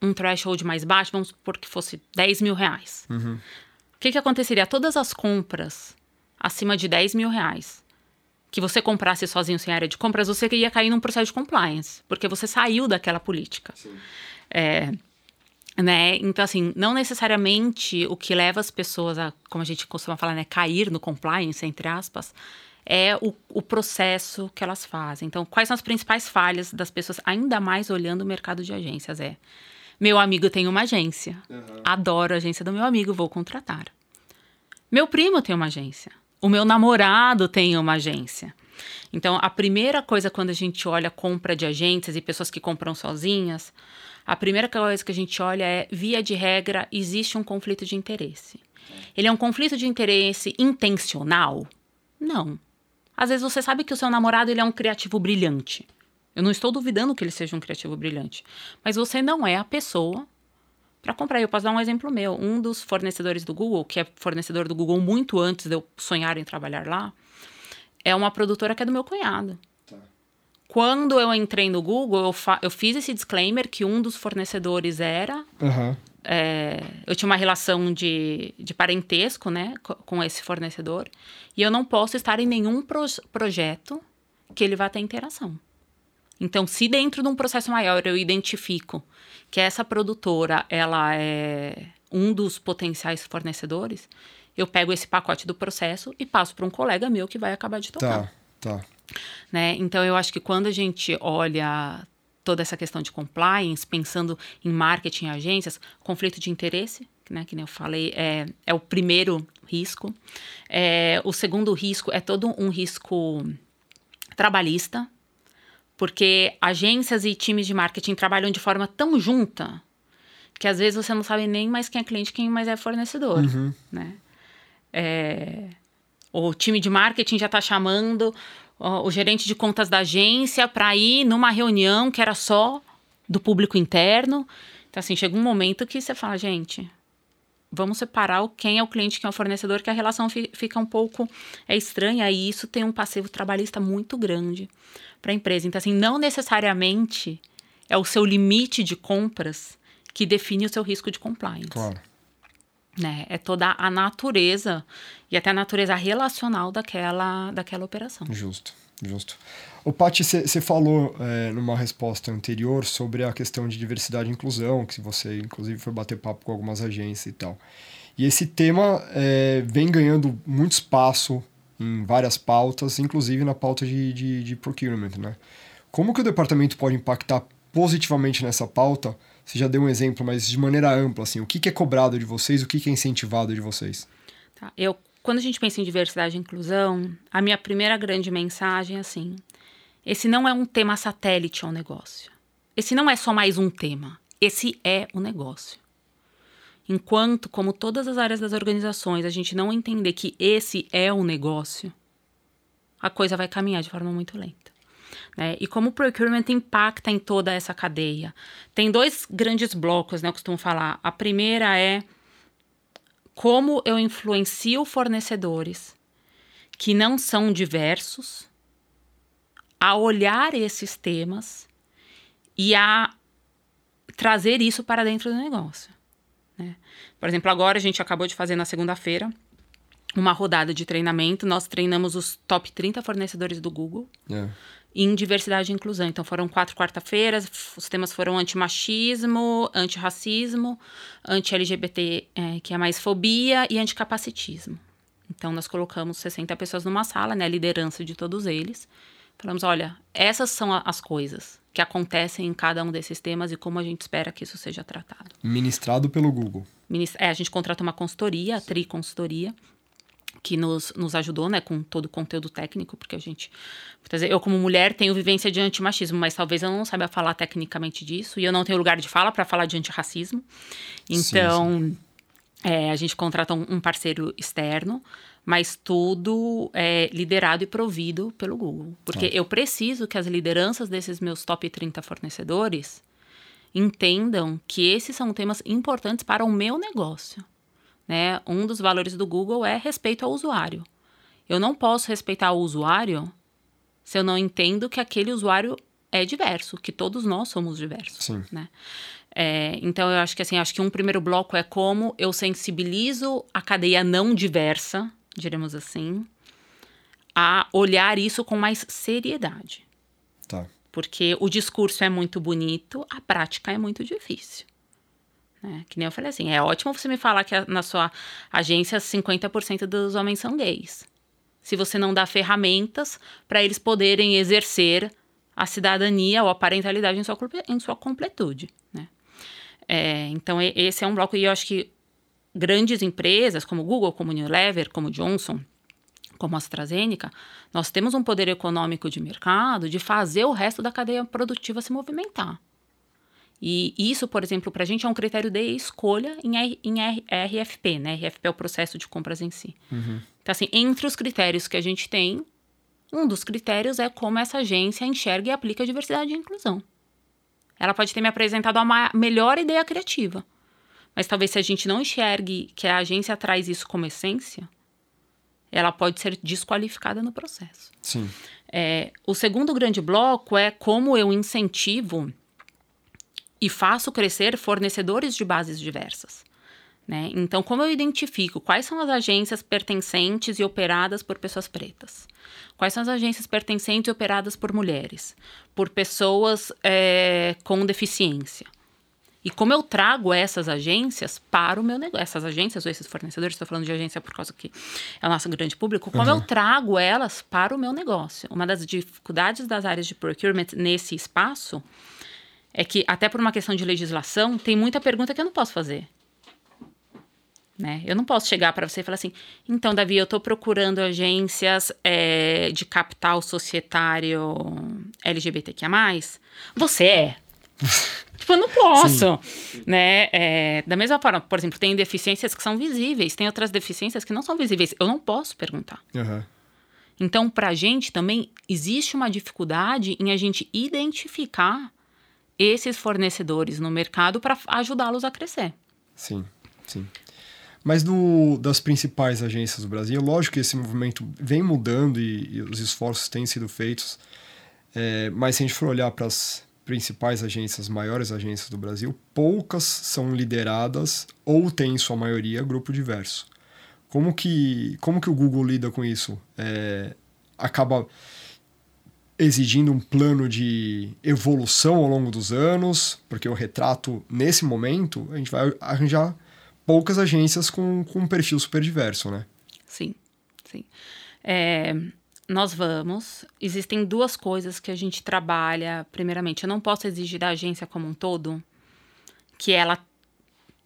um threshold mais baixo, vamos supor que fosse 10 mil reais. Uhum. O que, que aconteceria? Todas as compras acima de 10 mil reais que você comprasse sozinho sem área de compras, você ia cair num processo de compliance, porque você saiu daquela política. É, né? Então, assim, não necessariamente o que leva as pessoas a, como a gente costuma falar, né, cair no compliance, entre aspas, é o, o processo que elas fazem. Então, quais são as principais falhas das pessoas, ainda mais olhando o mercado de agências? É, meu amigo tem uma agência, uhum. adoro a agência do meu amigo, vou contratar. Meu primo tem uma agência, o meu namorado tem uma agência. Então, a primeira coisa quando a gente olha compra de agências e pessoas que compram sozinhas, a primeira coisa que a gente olha é, via de regra, existe um conflito de interesse. Ele é um conflito de interesse intencional? Não. Às vezes você sabe que o seu namorado ele é um criativo brilhante. Eu não estou duvidando que ele seja um criativo brilhante, mas você não é a pessoa para comprar. Eu posso dar um exemplo meu. Um dos fornecedores do Google, que é fornecedor do Google muito antes de eu sonhar em trabalhar lá, é uma produtora que é do meu cunhado. Tá. Quando eu entrei no Google, eu, eu, fiz esse disclaimer que um dos fornecedores era. Uhum. É, eu tinha uma relação de, de parentesco né, com esse fornecedor. E eu não posso estar em nenhum pro projeto que ele vá ter interação. Então, se dentro de um processo maior eu identifico que essa produtora ela é um dos potenciais fornecedores, eu pego esse pacote do processo e passo para um colega meu que vai acabar de tocar. Tá, tá. Né? Então eu acho que quando a gente olha toda essa questão de compliance, pensando em marketing, agências, conflito de interesse, né, que nem eu falei, é, é o primeiro risco. É, o segundo risco é todo um risco trabalhista, porque agências e times de marketing trabalham de forma tão junta que às vezes você não sabe nem mais quem é cliente, quem mais é fornecedor, uhum. né? É, o time de marketing já está chamando o, gerente de contas da agência para ir numa reunião que era só do público interno. Então, assim, chega um momento que você fala, gente, vamos separar o quem é o cliente, quem é o fornecedor, que a relação fi, fica um pouco é estranha e isso tem um passivo trabalhista muito grande para a empresa. Então, assim, não necessariamente é o seu limite de compras que define o seu risco de compliance. Claro. Né? É toda a natureza e até a natureza relacional daquela, daquela operação. Justo, justo. O Paty, você falou é, numa resposta anterior sobre a questão de diversidade e inclusão, que você inclusive foi bater papo com algumas agências e tal. E esse tema é, vem ganhando muito espaço em várias pautas, inclusive na pauta de, de, de procurement, né? Como que o departamento pode impactar positivamente nessa pauta? Você já deu um exemplo, mas de maneira ampla, assim, o que, que é cobrado de vocês, o que, que é incentivado de vocês? Tá. Eu, quando a gente pensa em diversidade e inclusão, a minha primeira grande mensagem é assim: esse não é um tema satélite ao negócio. Esse não é só mais um tema. Esse é o negócio. Enquanto, como todas as áreas das organizações, a gente não entender que esse é o negócio, a coisa vai caminhar de forma muito lenta. Né? E como o procurement impacta em toda essa cadeia? Tem dois grandes blocos, né? Eu costumo falar. A primeira é como eu influencio fornecedores que não são diversos a olhar esses temas e a trazer isso para dentro do negócio. Né? Por exemplo, agora a gente acabou de fazer na segunda-feira uma rodada de treinamento. Nós treinamos os top 30 fornecedores do Google é. Em diversidade e inclusão. Então foram quatro quarta-feiras. Os temas foram antimachismo, antirracismo, anti-LGBT, é, que é mais fobia, e anticapacitismo. Então nós colocamos 60 pessoas numa sala, né, liderança de todos eles. Falamos, olha, essas são as coisas que acontecem em cada um desses temas e como a gente espera que isso seja tratado. Ministrado pelo Google. É, a gente contrata uma consultoria, a Tri Consultoria, que nos, nos ajudou, né, com todo o conteúdo técnico, porque a gente, eu como mulher tenho vivência de antimachismo, mas talvez eu não saiba falar tecnicamente disso, e eu não tenho lugar de fala para falar de antirracismo. Então, sim, sim. É, a gente contrata um, um parceiro externo mas tudo é liderado e provido pelo Google. Porque eu preciso que as lideranças desses meus top 30 fornecedores entendam que esses são temas importantes para o meu negócio. Né? Um dos valores do Google é respeito ao usuário. Eu não posso respeitar o usuário se eu não entendo que aquele usuário é diverso, que todos nós somos diversos. Sim. Né? É, então eu acho que assim, acho que um primeiro bloco é como eu sensibilizo a cadeia não diversa diremos assim, a olhar isso com mais seriedade. Tá. Porque o discurso é muito bonito, a prática é muito difícil. Né? Que nem eu falei assim, é ótimo você me falar que na sua agência 50% dos homens são gays. Se você não dá ferramentas para eles poderem exercer a cidadania ou a parentalidade em sua, em sua completude. Né? É, então, esse é um bloco, e eu acho que grandes empresas como Google, como Unilever, como Johnson, como AstraZeneca, nós temos um poder econômico de mercado de fazer o resto da cadeia produtiva se movimentar. E isso, por exemplo, para a gente é um critério de escolha em, R, em R, RFP, né? RFP é o processo de compras em si. Uhum. Então, assim, entre os critérios que a gente tem, um dos critérios é como essa agência enxerga e aplica a diversidade e a inclusão. Ela pode ter me apresentado a melhor ideia criativa, mas talvez se a gente não enxergue que a agência traz isso como essência, ela pode ser desqualificada no processo. Sim. É, o segundo grande bloco é como eu incentivo e faço crescer fornecedores de bases diversas. Né? Então, como eu identifico quais são as agências pertencentes e operadas por pessoas pretas? Quais são as agências pertencentes e operadas por mulheres? Por pessoas é, com deficiência? E como eu trago essas agências para o meu negócio, essas agências ou esses fornecedores, estou falando de agência por causa que é o nosso grande público, como uhum. eu trago elas para o meu negócio. Uma das dificuldades das áreas de procurement nesse espaço é que, até por uma questão de legislação, tem muita pergunta que eu não posso fazer. Né? Eu não posso chegar para você e falar assim: então, Davi, eu estou procurando agências é, de capital societário LGBTQIA. Você é. Tipo, eu não posso, Sim. né? É, da mesma forma, por exemplo, tem deficiências que são visíveis, tem outras deficiências que não são visíveis. Eu não posso perguntar. Uhum. Então, para a gente também existe uma dificuldade em a gente identificar esses fornecedores no mercado para ajudá-los a crescer. Sim, sim. Mas do, das principais agências do Brasil, lógico que esse movimento vem mudando e, e os esforços têm sido feitos. É, mas se a gente for olhar para as principais agências, maiores agências do Brasil, poucas são lideradas ou têm, em sua maioria, grupo diverso. Como que, como que o Google lida com isso? É, acaba exigindo um plano de evolução ao longo dos anos, porque o retrato, nesse momento, a gente vai arranjar poucas agências com, com um perfil super diverso, né? Sim, sim. É, nós vamos. Existem duas coisas que a gente trabalha. Primeiramente, eu não posso exigir da agência como um todo que ela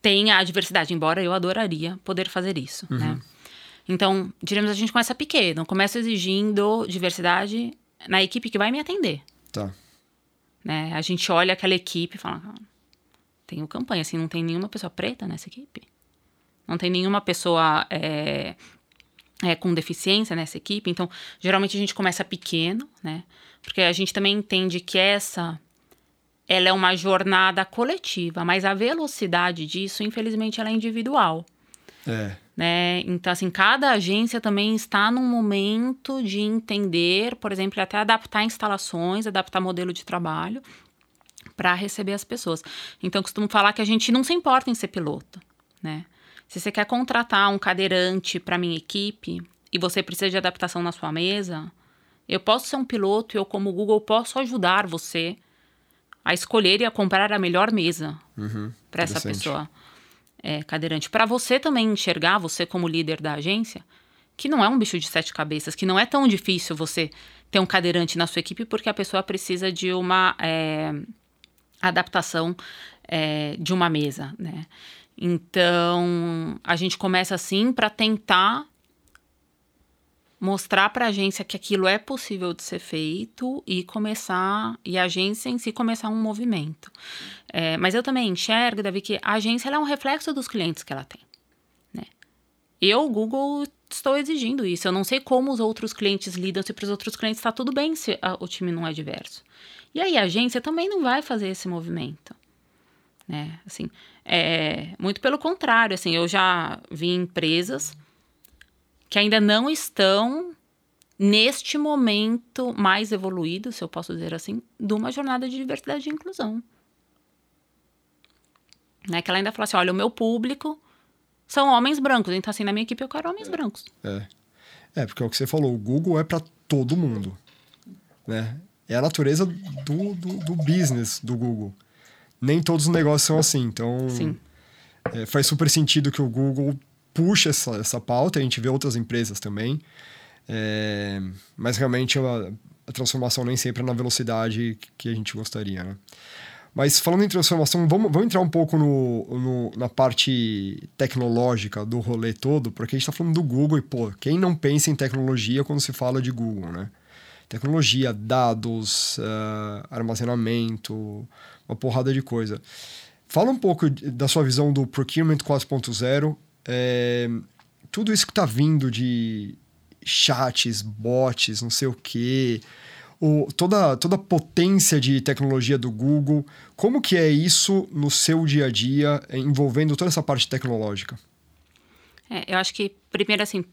tenha a diversidade, embora eu adoraria poder fazer isso, uhum. né? Então, diremos, a gente começa pequeno, começa exigindo diversidade na equipe que vai me atender. Tá. Né? A gente olha aquela equipe e fala, ah, tem o campanha, assim, não tem nenhuma pessoa preta nessa equipe. Não tem nenhuma pessoa é, é, com deficiência nessa equipe. Então, geralmente a gente começa pequeno, né? Porque a gente também entende que essa ela é uma jornada coletiva, mas a velocidade disso, infelizmente, ela é individual. É. Né? Então, assim, cada agência também está num momento de entender, por exemplo, até adaptar instalações, adaptar modelo de trabalho para receber as pessoas. Então, costumo falar que a gente não se importa em ser piloto, né? Se você quer contratar um cadeirante para minha equipe e você precisa de adaptação na sua mesa, eu posso ser um piloto e eu, como Google, posso ajudar você a escolher e a comprar a melhor mesa uhum, para essa pessoa é, cadeirante. Para você também enxergar, você como líder da agência, que não é um bicho de sete cabeças, que não é tão difícil você ter um cadeirante na sua equipe porque a pessoa precisa de uma é, adaptação é, de uma mesa, né? Então, a gente começa assim para tentar mostrar para a agência que aquilo é possível de ser feito e começar e a agência em si começar um movimento. É, mas eu também enxergo, Davi, que a agência é um reflexo dos clientes que ela tem. Né? Eu, Google, estou exigindo isso. Eu não sei como os outros clientes lidam, se para os outros clientes está tudo bem se a, o time não é diverso. E aí a agência também não vai fazer esse movimento. Né? Assim, é, muito pelo contrário, assim, eu já vi empresas que ainda não estão neste momento mais evoluído, se eu posso dizer assim, de uma jornada de diversidade e inclusão. Né? Que ela ainda fala assim, olha, o meu público são homens brancos, então assim, na minha equipe eu quero homens brancos. É, é porque é o que você falou, o Google é para todo mundo, né? É a natureza do, do, do business do Google nem todos os negócios são assim. Então, é, faz super sentido que o Google puxa essa, essa pauta. A gente vê outras empresas também. É, mas realmente a, a, transformação nem sempre é na velocidade que a gente gostaria, né? Mas falando em transformação, vamos, vamos entrar um pouco no, no, na parte tecnológica do rolê todo, porque a gente está falando do Google e, pô, quem não pensa em tecnologia quando se fala de Google, né? Tecnologia, dados, uh, armazenamento, uma porrada de coisa. Fala um pouco da sua visão do Procurement 4.0. É, tudo isso que está vindo de chats, bots, não sei o quê, toda, toda a potência de tecnologia do Google, como que é isso no seu dia a dia, envolvendo toda essa parte tecnológica? É, eu acho que, primeiro, assim,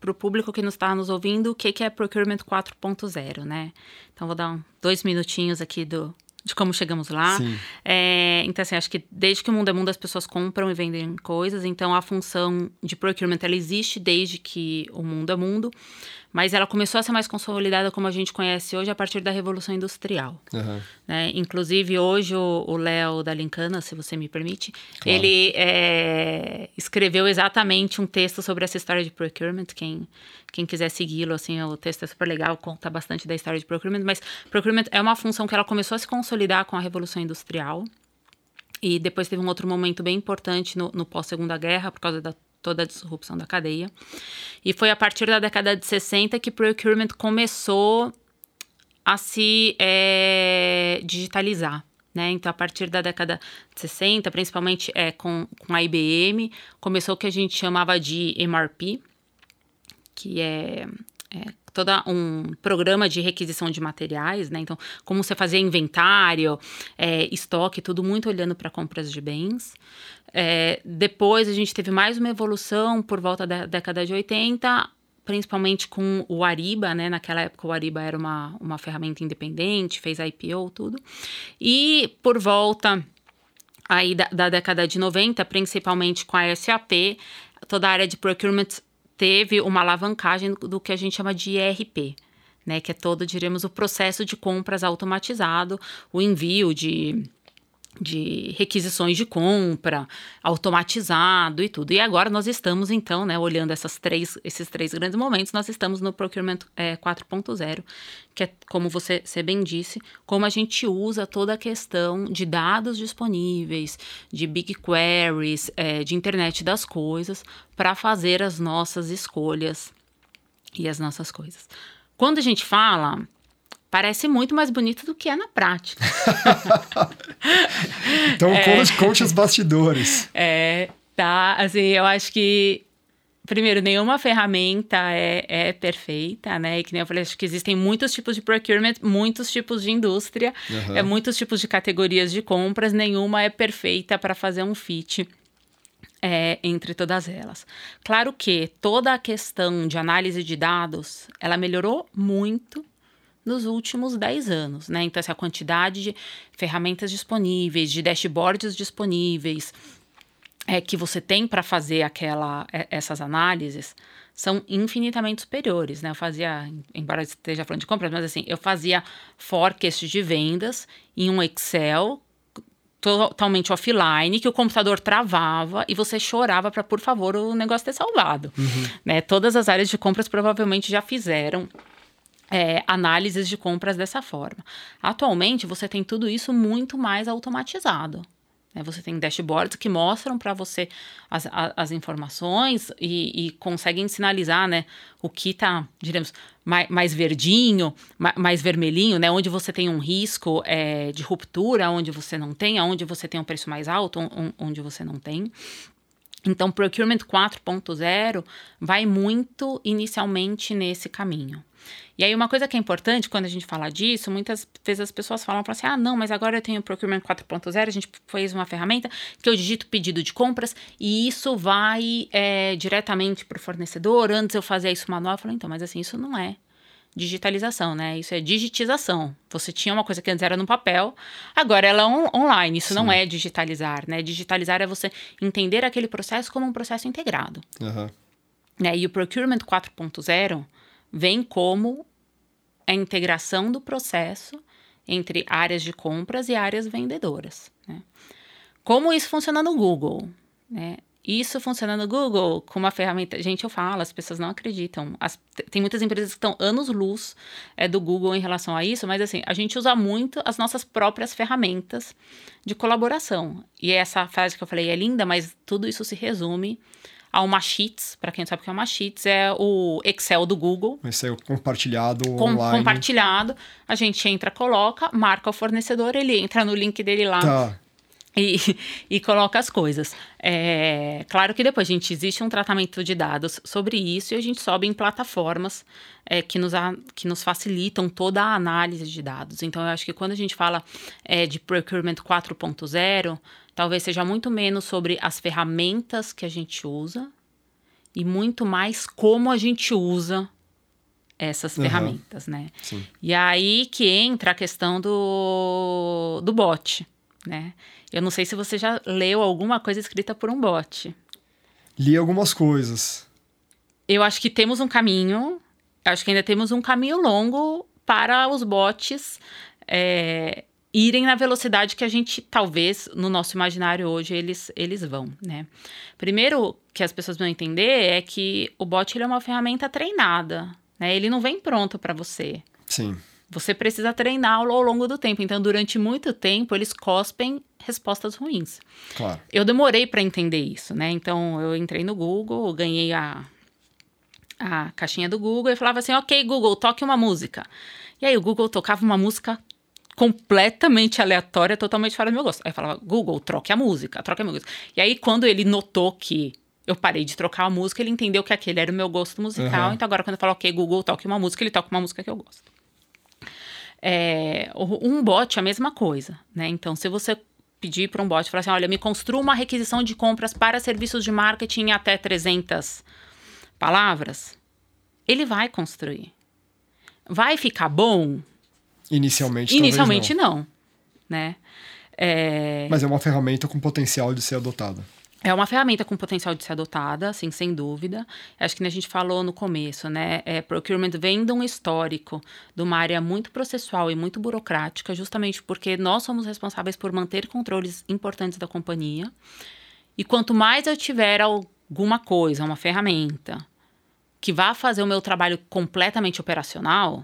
para o público que nos está nos ouvindo, o que, que é Procurement 4.0, né? Então, vou dar um, dois minutinhos aqui do, de como chegamos lá. É, então, assim, acho que desde que o mundo é mundo, as pessoas compram e vendem coisas. Então, a função de procurement, ela existe desde que o mundo é mundo. Mas ela começou a ser mais consolidada como a gente conhece hoje a partir da Revolução Industrial. Uhum. Né? Inclusive, hoje, o Léo da Lincana, se você me permite, claro. ele é, escreveu exatamente um texto sobre essa história de procurement. Quem, quem quiser segui-lo, assim, o texto é super legal, conta bastante da história de procurement. Mas procurement é uma função que ela começou a se consolidar com a Revolução Industrial. E depois teve um outro momento bem importante no, no pós-segunda guerra, por causa da toda a disrupção da cadeia. E foi a partir da década de 60 que procurement começou a se é, digitalizar. Né? Então, a partir da década de 60, principalmente é, com, com a IBM, começou o que a gente chamava de MRP, que é, é, todo um programa de requisição de materiais, né? Então, como você fazia inventário, é, estoque, tudo muito olhando para compras de bens. É, depois a gente teve mais uma evolução por volta da década de 80, principalmente com o Ariba, né? Naquela época o Ariba era uma, uma ferramenta independente, fez IPO, tudo. E por volta aí da, da década de 90, principalmente com a SAP, toda a área de procurement teve uma alavancagem do que a gente chama de ERP, né, que é todo, diríamos, o processo de compras automatizado, o envio de de requisições de compra, automatizado e tudo. E agora nós estamos, então, né, olhando essas três, esses três grandes momentos, nós estamos no Procurement é, 4.0, que é, como você, você bem disse, como a gente usa toda a questão de dados disponíveis, de big queries, é, de internet das coisas, para fazer as nossas escolhas e as nossas coisas. Quando a gente fala parece muito mais bonito do que é na prática. então, é, conte, conte os bastidores. É, tá. Assim, eu acho que primeiro, nenhuma ferramenta é, é, perfeita, né? E que nem eu falei, acho que existem muitos tipos de procurement, muitos tipos de indústria, uhum. é, muitos tipos de categorias de compras, nenhuma é perfeita para fazer um fit. É, entre todas elas. Claro que toda a questão de análise de dados, ela melhorou muito nos últimos 10 anos, né? Então, essa quantidade de ferramentas disponíveis, de dashboards disponíveis, é, que você tem para fazer aquela, é, essas análises são infinitamente superiores, né? Eu fazia, embora esteja falando de compras, mas assim, eu fazia forecast de vendas em um Excel totalmente offline, que o computador travava e você chorava para, por favor, o negócio ter salvado. Uhum. Né? Todas as áreas de compras provavelmente já fizeram é, análises de compras dessa forma. Atualmente, você tem tudo isso muito mais automatizado. Né? Você tem dashboards que mostram para você as, as informações e, e, conseguem sinalizar né, o que está, diremos, mais, mais verdinho, mais, mais, vermelhinho, né, onde você tem um risco é, de ruptura, onde você não tem, onde você tem um preço mais alto, onde você não tem. Então, Procurement 4.0 vai muito inicialmente nesse caminho. E aí, uma coisa que é importante quando a gente fala disso, muitas vezes as pessoas falam assim: ah, não, mas agora eu tenho o Procurement 4.0, a gente fez uma ferramenta que eu digito pedido de compras e isso vai é, diretamente para o fornecedor. Antes eu fazia isso manual. Eu falei, então, mas assim, isso não é digitalização, né? Isso é digitização. Você tinha uma coisa que antes era no papel, agora ela é on online. Isso Sim. não é digitalizar, né? Digitalizar é você entender aquele processo como um processo integrado. Uhum. Né? E o Procurement 4.0 vem como a integração do processo entre áreas de compras e áreas vendedoras. Né? Como isso funciona no Google? Né? Isso funciona no Google com uma ferramenta. Gente, eu falo, as pessoas não acreditam. As, tem muitas empresas que estão anos-luz é, do Google em relação a isso, mas assim, a gente usa muito as nossas próprias ferramentas de colaboração. E essa frase que eu falei é linda, mas tudo isso se resume a uma Sheets. Para quem não sabe o que é uma Sheets, é o Excel do Google. Excel compartilhado Com, online. Compartilhado. A gente entra, coloca, marca o fornecedor, ele entra no link dele lá. Tá. E, e, coloca as coisas. É, claro que depois, gente, existe um tratamento de dados sobre isso e a gente sobe em plataformas é, que, nos, que nos facilitam toda a análise de dados. Então, eu acho que quando a gente fala é, de Procurement 4.0, talvez seja muito menos sobre as ferramentas que a gente usa e muito mais como a gente usa essas uhum. ferramentas, né? Sim. E aí que entra a questão do, do bot, né? Eu não sei se você já leu alguma coisa escrita por um bot. Li algumas coisas. Eu acho que temos um caminho, acho que ainda temos um caminho longo para os bots é, irem na velocidade que a gente, talvez, no nosso imaginário hoje, eles, eles vão, né? Primeiro, que as pessoas vão entender é que o bot ele é uma ferramenta treinada, né? Ele não vem pronto para você. Sim. Você precisa treiná-lo ao longo do tempo. Então, durante muito tempo, eles cospem respostas ruins. Claro. Eu demorei para entender isso, né? Então, eu entrei no Google, ganhei a, a caixinha do Google e falava assim: Ok, Google, toque uma música. E aí, o Google tocava uma música completamente aleatória, totalmente fora do meu gosto. Aí eu falava, Google, troque a música, troque a música. E aí, quando ele notou que Eu parei de trocar a música, ele entendeu que aquele era o meu gosto musical. Uhum. Então agora quando eu falo, ok, Google, toque uma música, ele toca uma música que eu gosto. É, um bot é a mesma coisa, né? Então, se você pedir para um bot, falar assim, olha, me construa uma requisição de compras para serviços de marketing até 300 palavras, ele vai construir. Vai ficar bom? Inicialmente, Inicialmente não. não, né? É... Mas é uma ferramenta com potencial de ser adotada. É uma ferramenta com potencial de ser adotada, assim, sem dúvida. Acho que a gente falou no começo, né? É, procurement vem de um histórico, de uma área muito processual e muito burocrática, justamente porque nós somos responsáveis por manter controles importantes da companhia. E quanto mais eu tiver alguma coisa, uma ferramenta, que vá fazer o meu trabalho completamente operacional,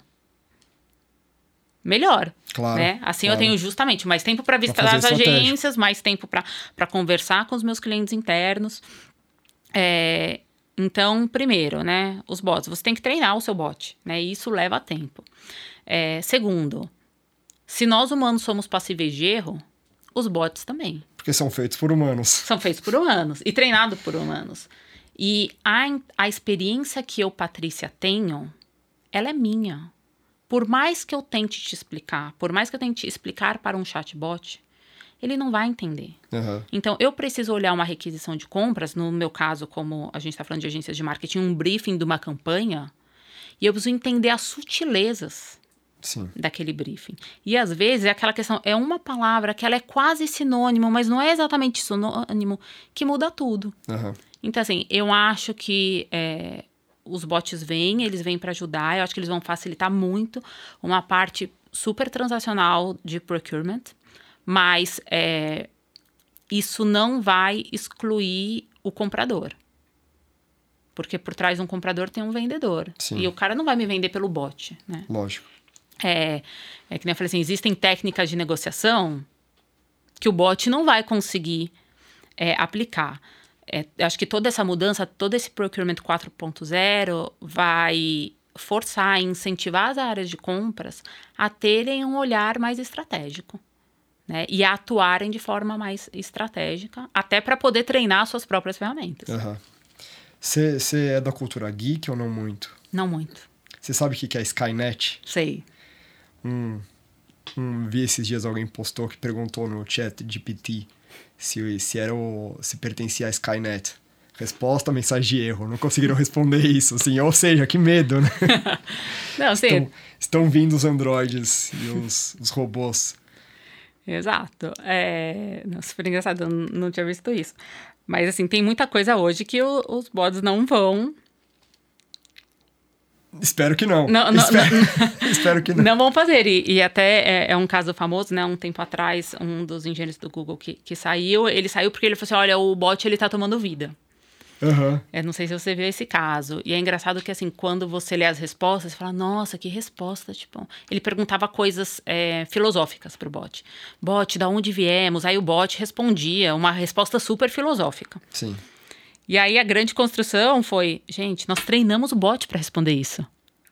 melhor. Claro. Né? Assim claro. eu tenho justamente mais tempo para visitar as agências, mais tempo para conversar com os meus clientes internos. É, então, primeiro, né, os bots, você tem que treinar o seu bot, né? E isso leva tempo. É, segundo, se nós humanos somos passíveis de erro, os bots também. Porque são feitos por humanos. São feitos por humanos e treinados por humanos. E a, a experiência que eu, Patrícia, tenho, ela é minha. Por mais que eu tente te explicar, por mais que eu tente explicar para um chatbot, ele não vai entender. Uhum. Então, eu preciso olhar uma requisição de compras, no meu caso, como a gente está falando de agências de marketing, um briefing de uma campanha, e eu preciso entender as sutilezas Sim. daquele briefing. E às vezes é aquela questão, é uma palavra que ela é quase sinônimo, mas não é exatamente sinônimo, que muda tudo. Uhum. Então, assim, eu acho que é, os bots vêm, eles vêm para ajudar, eu acho que eles vão facilitar muito uma parte super transacional de procurement, mas é, isso não vai excluir o comprador. Porque por trás de um comprador tem um vendedor. Sim. E o cara não vai me vender pelo bot, né? Lógico. É, é que nem eu falei assim, existem técnicas de negociação que o bot não vai conseguir é, aplicar. É, acho que toda essa mudança, todo esse procurement 4.0 vai forçar e incentivar as áreas de compras a terem um olhar mais estratégico. Né? E a atuarem de forma mais estratégica, até para poder treinar suas próprias ferramentas. Você é da cultura geek ou não muito? Não muito. Você sabe o que é Skynet? Sei. Um, um, vi esses dias alguém postou que perguntou no chat GPT se, se era o, se pertencia a Skynet. Resposta, mensagem de erro. Não conseguiram responder isso, assim. Ou seja, que medo, né? Não, sei. Estão, estão vindo os androides e os, os robôs. Exato. É... Não, super engraçado, eu não tinha visto isso. Mas, assim, tem muita coisa hoje que o, os bots não vão Espero que não. Não, não, espero, não, espero que não. Não vão fazer. E, e até é, é, um caso famoso, né? Um tempo atrás, um dos engenheiros do Google que, que saiu, ele saiu porque ele falou assim: olha, o bot ele tá tomando vida. Uhum. É, não sei se você viu esse caso. E é engraçado que, assim, quando você lê as respostas, você fala, nossa, que resposta, tipo... Ele perguntava coisas é, filosóficas pro bot. Bot, da onde viemos? Aí o bot respondia uma resposta super filosófica. Sim. E aí a grande construção foi, gente, nós treinamos o bot para responder isso.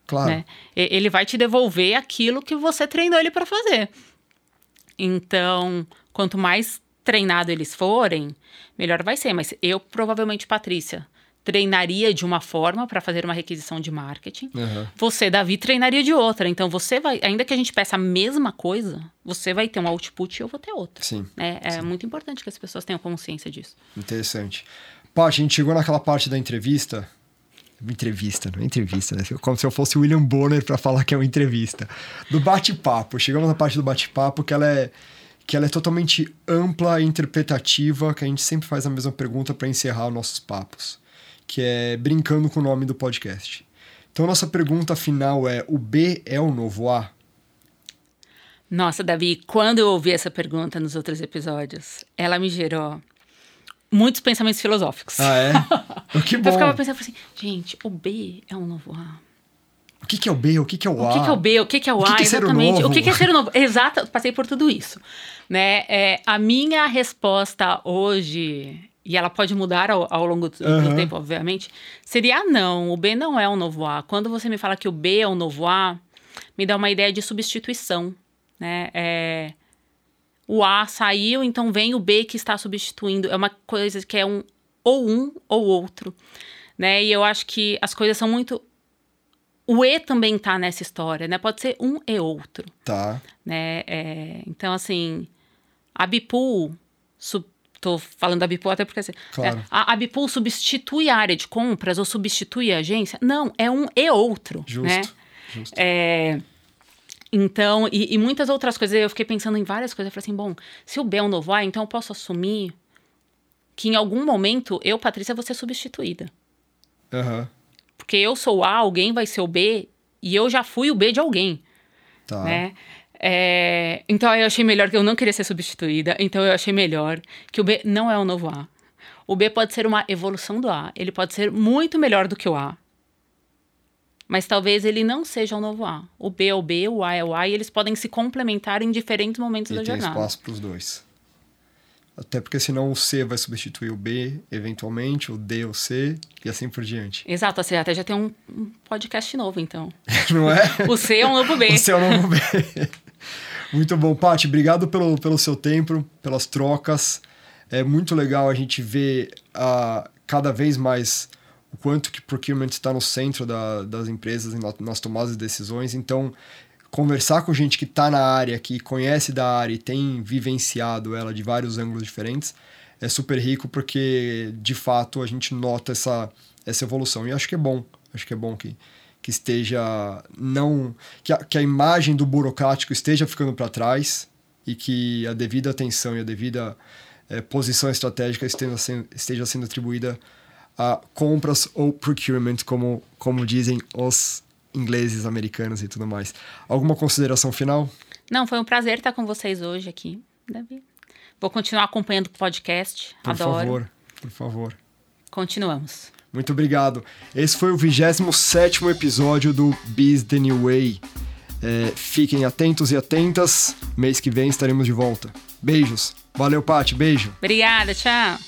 Claro. Né? Ele vai te devolver aquilo que você treinou ele para fazer. Então, quanto mais treinado eles forem, melhor vai ser. Mas eu provavelmente, Patrícia, treinaria de uma forma para fazer uma requisição de marketing. Uhum. Você, Davi, treinaria de outra. Então você vai, ainda que a gente peça a mesma coisa, você vai ter um output e eu vou ter outro. Sim. É, é sim. muito importante que as pessoas tenham consciência disso. Interessante. Paty, a gente chegou naquela parte da entrevista. Entrevista, não é entrevista, né? Como se eu fosse o William Bonner para falar que é uma entrevista. Do bate-papo. Chegamos na parte do bate-papo que ela é que ela é totalmente ampla e interpretativa, que a gente sempre faz a mesma pergunta para encerrar nossos papos, que é brincando com o nome do podcast. Então nossa pergunta final é: o B é o novo A? Nossa, Davi, quando eu ouvi essa pergunta nos outros episódios, ela me gerou muitos pensamentos filosóficos. Ah, é? que bom. Eu ficava pensando assim, gente, o B é um novo A. O que, que é o B? O que, que é o, A? O que, que é o B? O que, que é o, o A? Que que é Exatamente. O, o que, que é ser o novo? Exato, passei por tudo isso. Né? É, a minha resposta hoje, e ela pode mudar ao, ao longo do, uhum. do, tempo, obviamente, seria não. O B não é um novo A. Quando você me fala que o B é um novo A, me dá uma ideia de substituição. Né? É, o A saiu, então vem o B que está substituindo. É uma coisa que é um ou um ou outro, né? E eu acho que as coisas são muito o E também tá nessa história, né? Pode ser um e outro. Tá. Né? É, então, assim, a Bipool, sub, tô falando da Bipool até porque assim, claro. é, a, a Bipool substitui a área de compras ou substitui a agência? Não, é um e outro. Justo. Né? Justo. É, então, e, e, muitas outras coisas. Eu fiquei pensando em várias coisas. Eu falei assim: bom, se o B é um novo A, então eu posso assumir que em algum momento eu, Patrícia, vou ser substituída. Uhum porque eu sou A, alguém vai ser o B, e eu já fui o B de alguém. Tá. Né? É, então eu achei melhor que eu não queria ser substituída, então eu achei melhor que o B não é o novo A. O B pode ser uma evolução do A, ele pode ser muito melhor do que o A. Mas talvez ele não seja o novo A. O B é o B, o A é o A, e eles podem se complementar em diferentes momentos e da tem jornada. espaço para os dois. Até porque senão o C vai substituir o B, eventualmente, o D o C, e assim por diante. Exato, você até já tem um, podcast novo, então. Não é? o C é um novo B. o C é um novo B. muito bom. Paty, obrigado pelo, pelo seu tempo, pelas trocas. É muito legal a gente ver uh, cada vez mais o quanto que procurement está no centro da, das empresas nas tomadas de decisões. Então, conversar com gente que está na área, que conhece da área e tem vivenciado ela de vários ângulos diferentes, é super rico porque, de fato, a gente nota essa, essa evolução. E acho que é bom, acho que é bom que, que esteja não... Que a, que a imagem do burocrático esteja ficando para trás e que a devida atenção e a devida é, posição estratégica esteja sendo, esteja sendo atribuída a compras ou procurement, como, como dizem os ingleses, americanos e tudo mais. Alguma consideração final? Não, foi um prazer estar com vocês hoje aqui, Davi. Vou continuar acompanhando o podcast. Por Adoro. Favor, por favor. Continuamos. Muito obrigado. Esse foi o 27 episódio do Biz The New Way. É, fiquem atentos e atentas. Mês que vem estaremos de volta. Beijos. Valeu, Paty. Beijo. Obrigada. Tchau.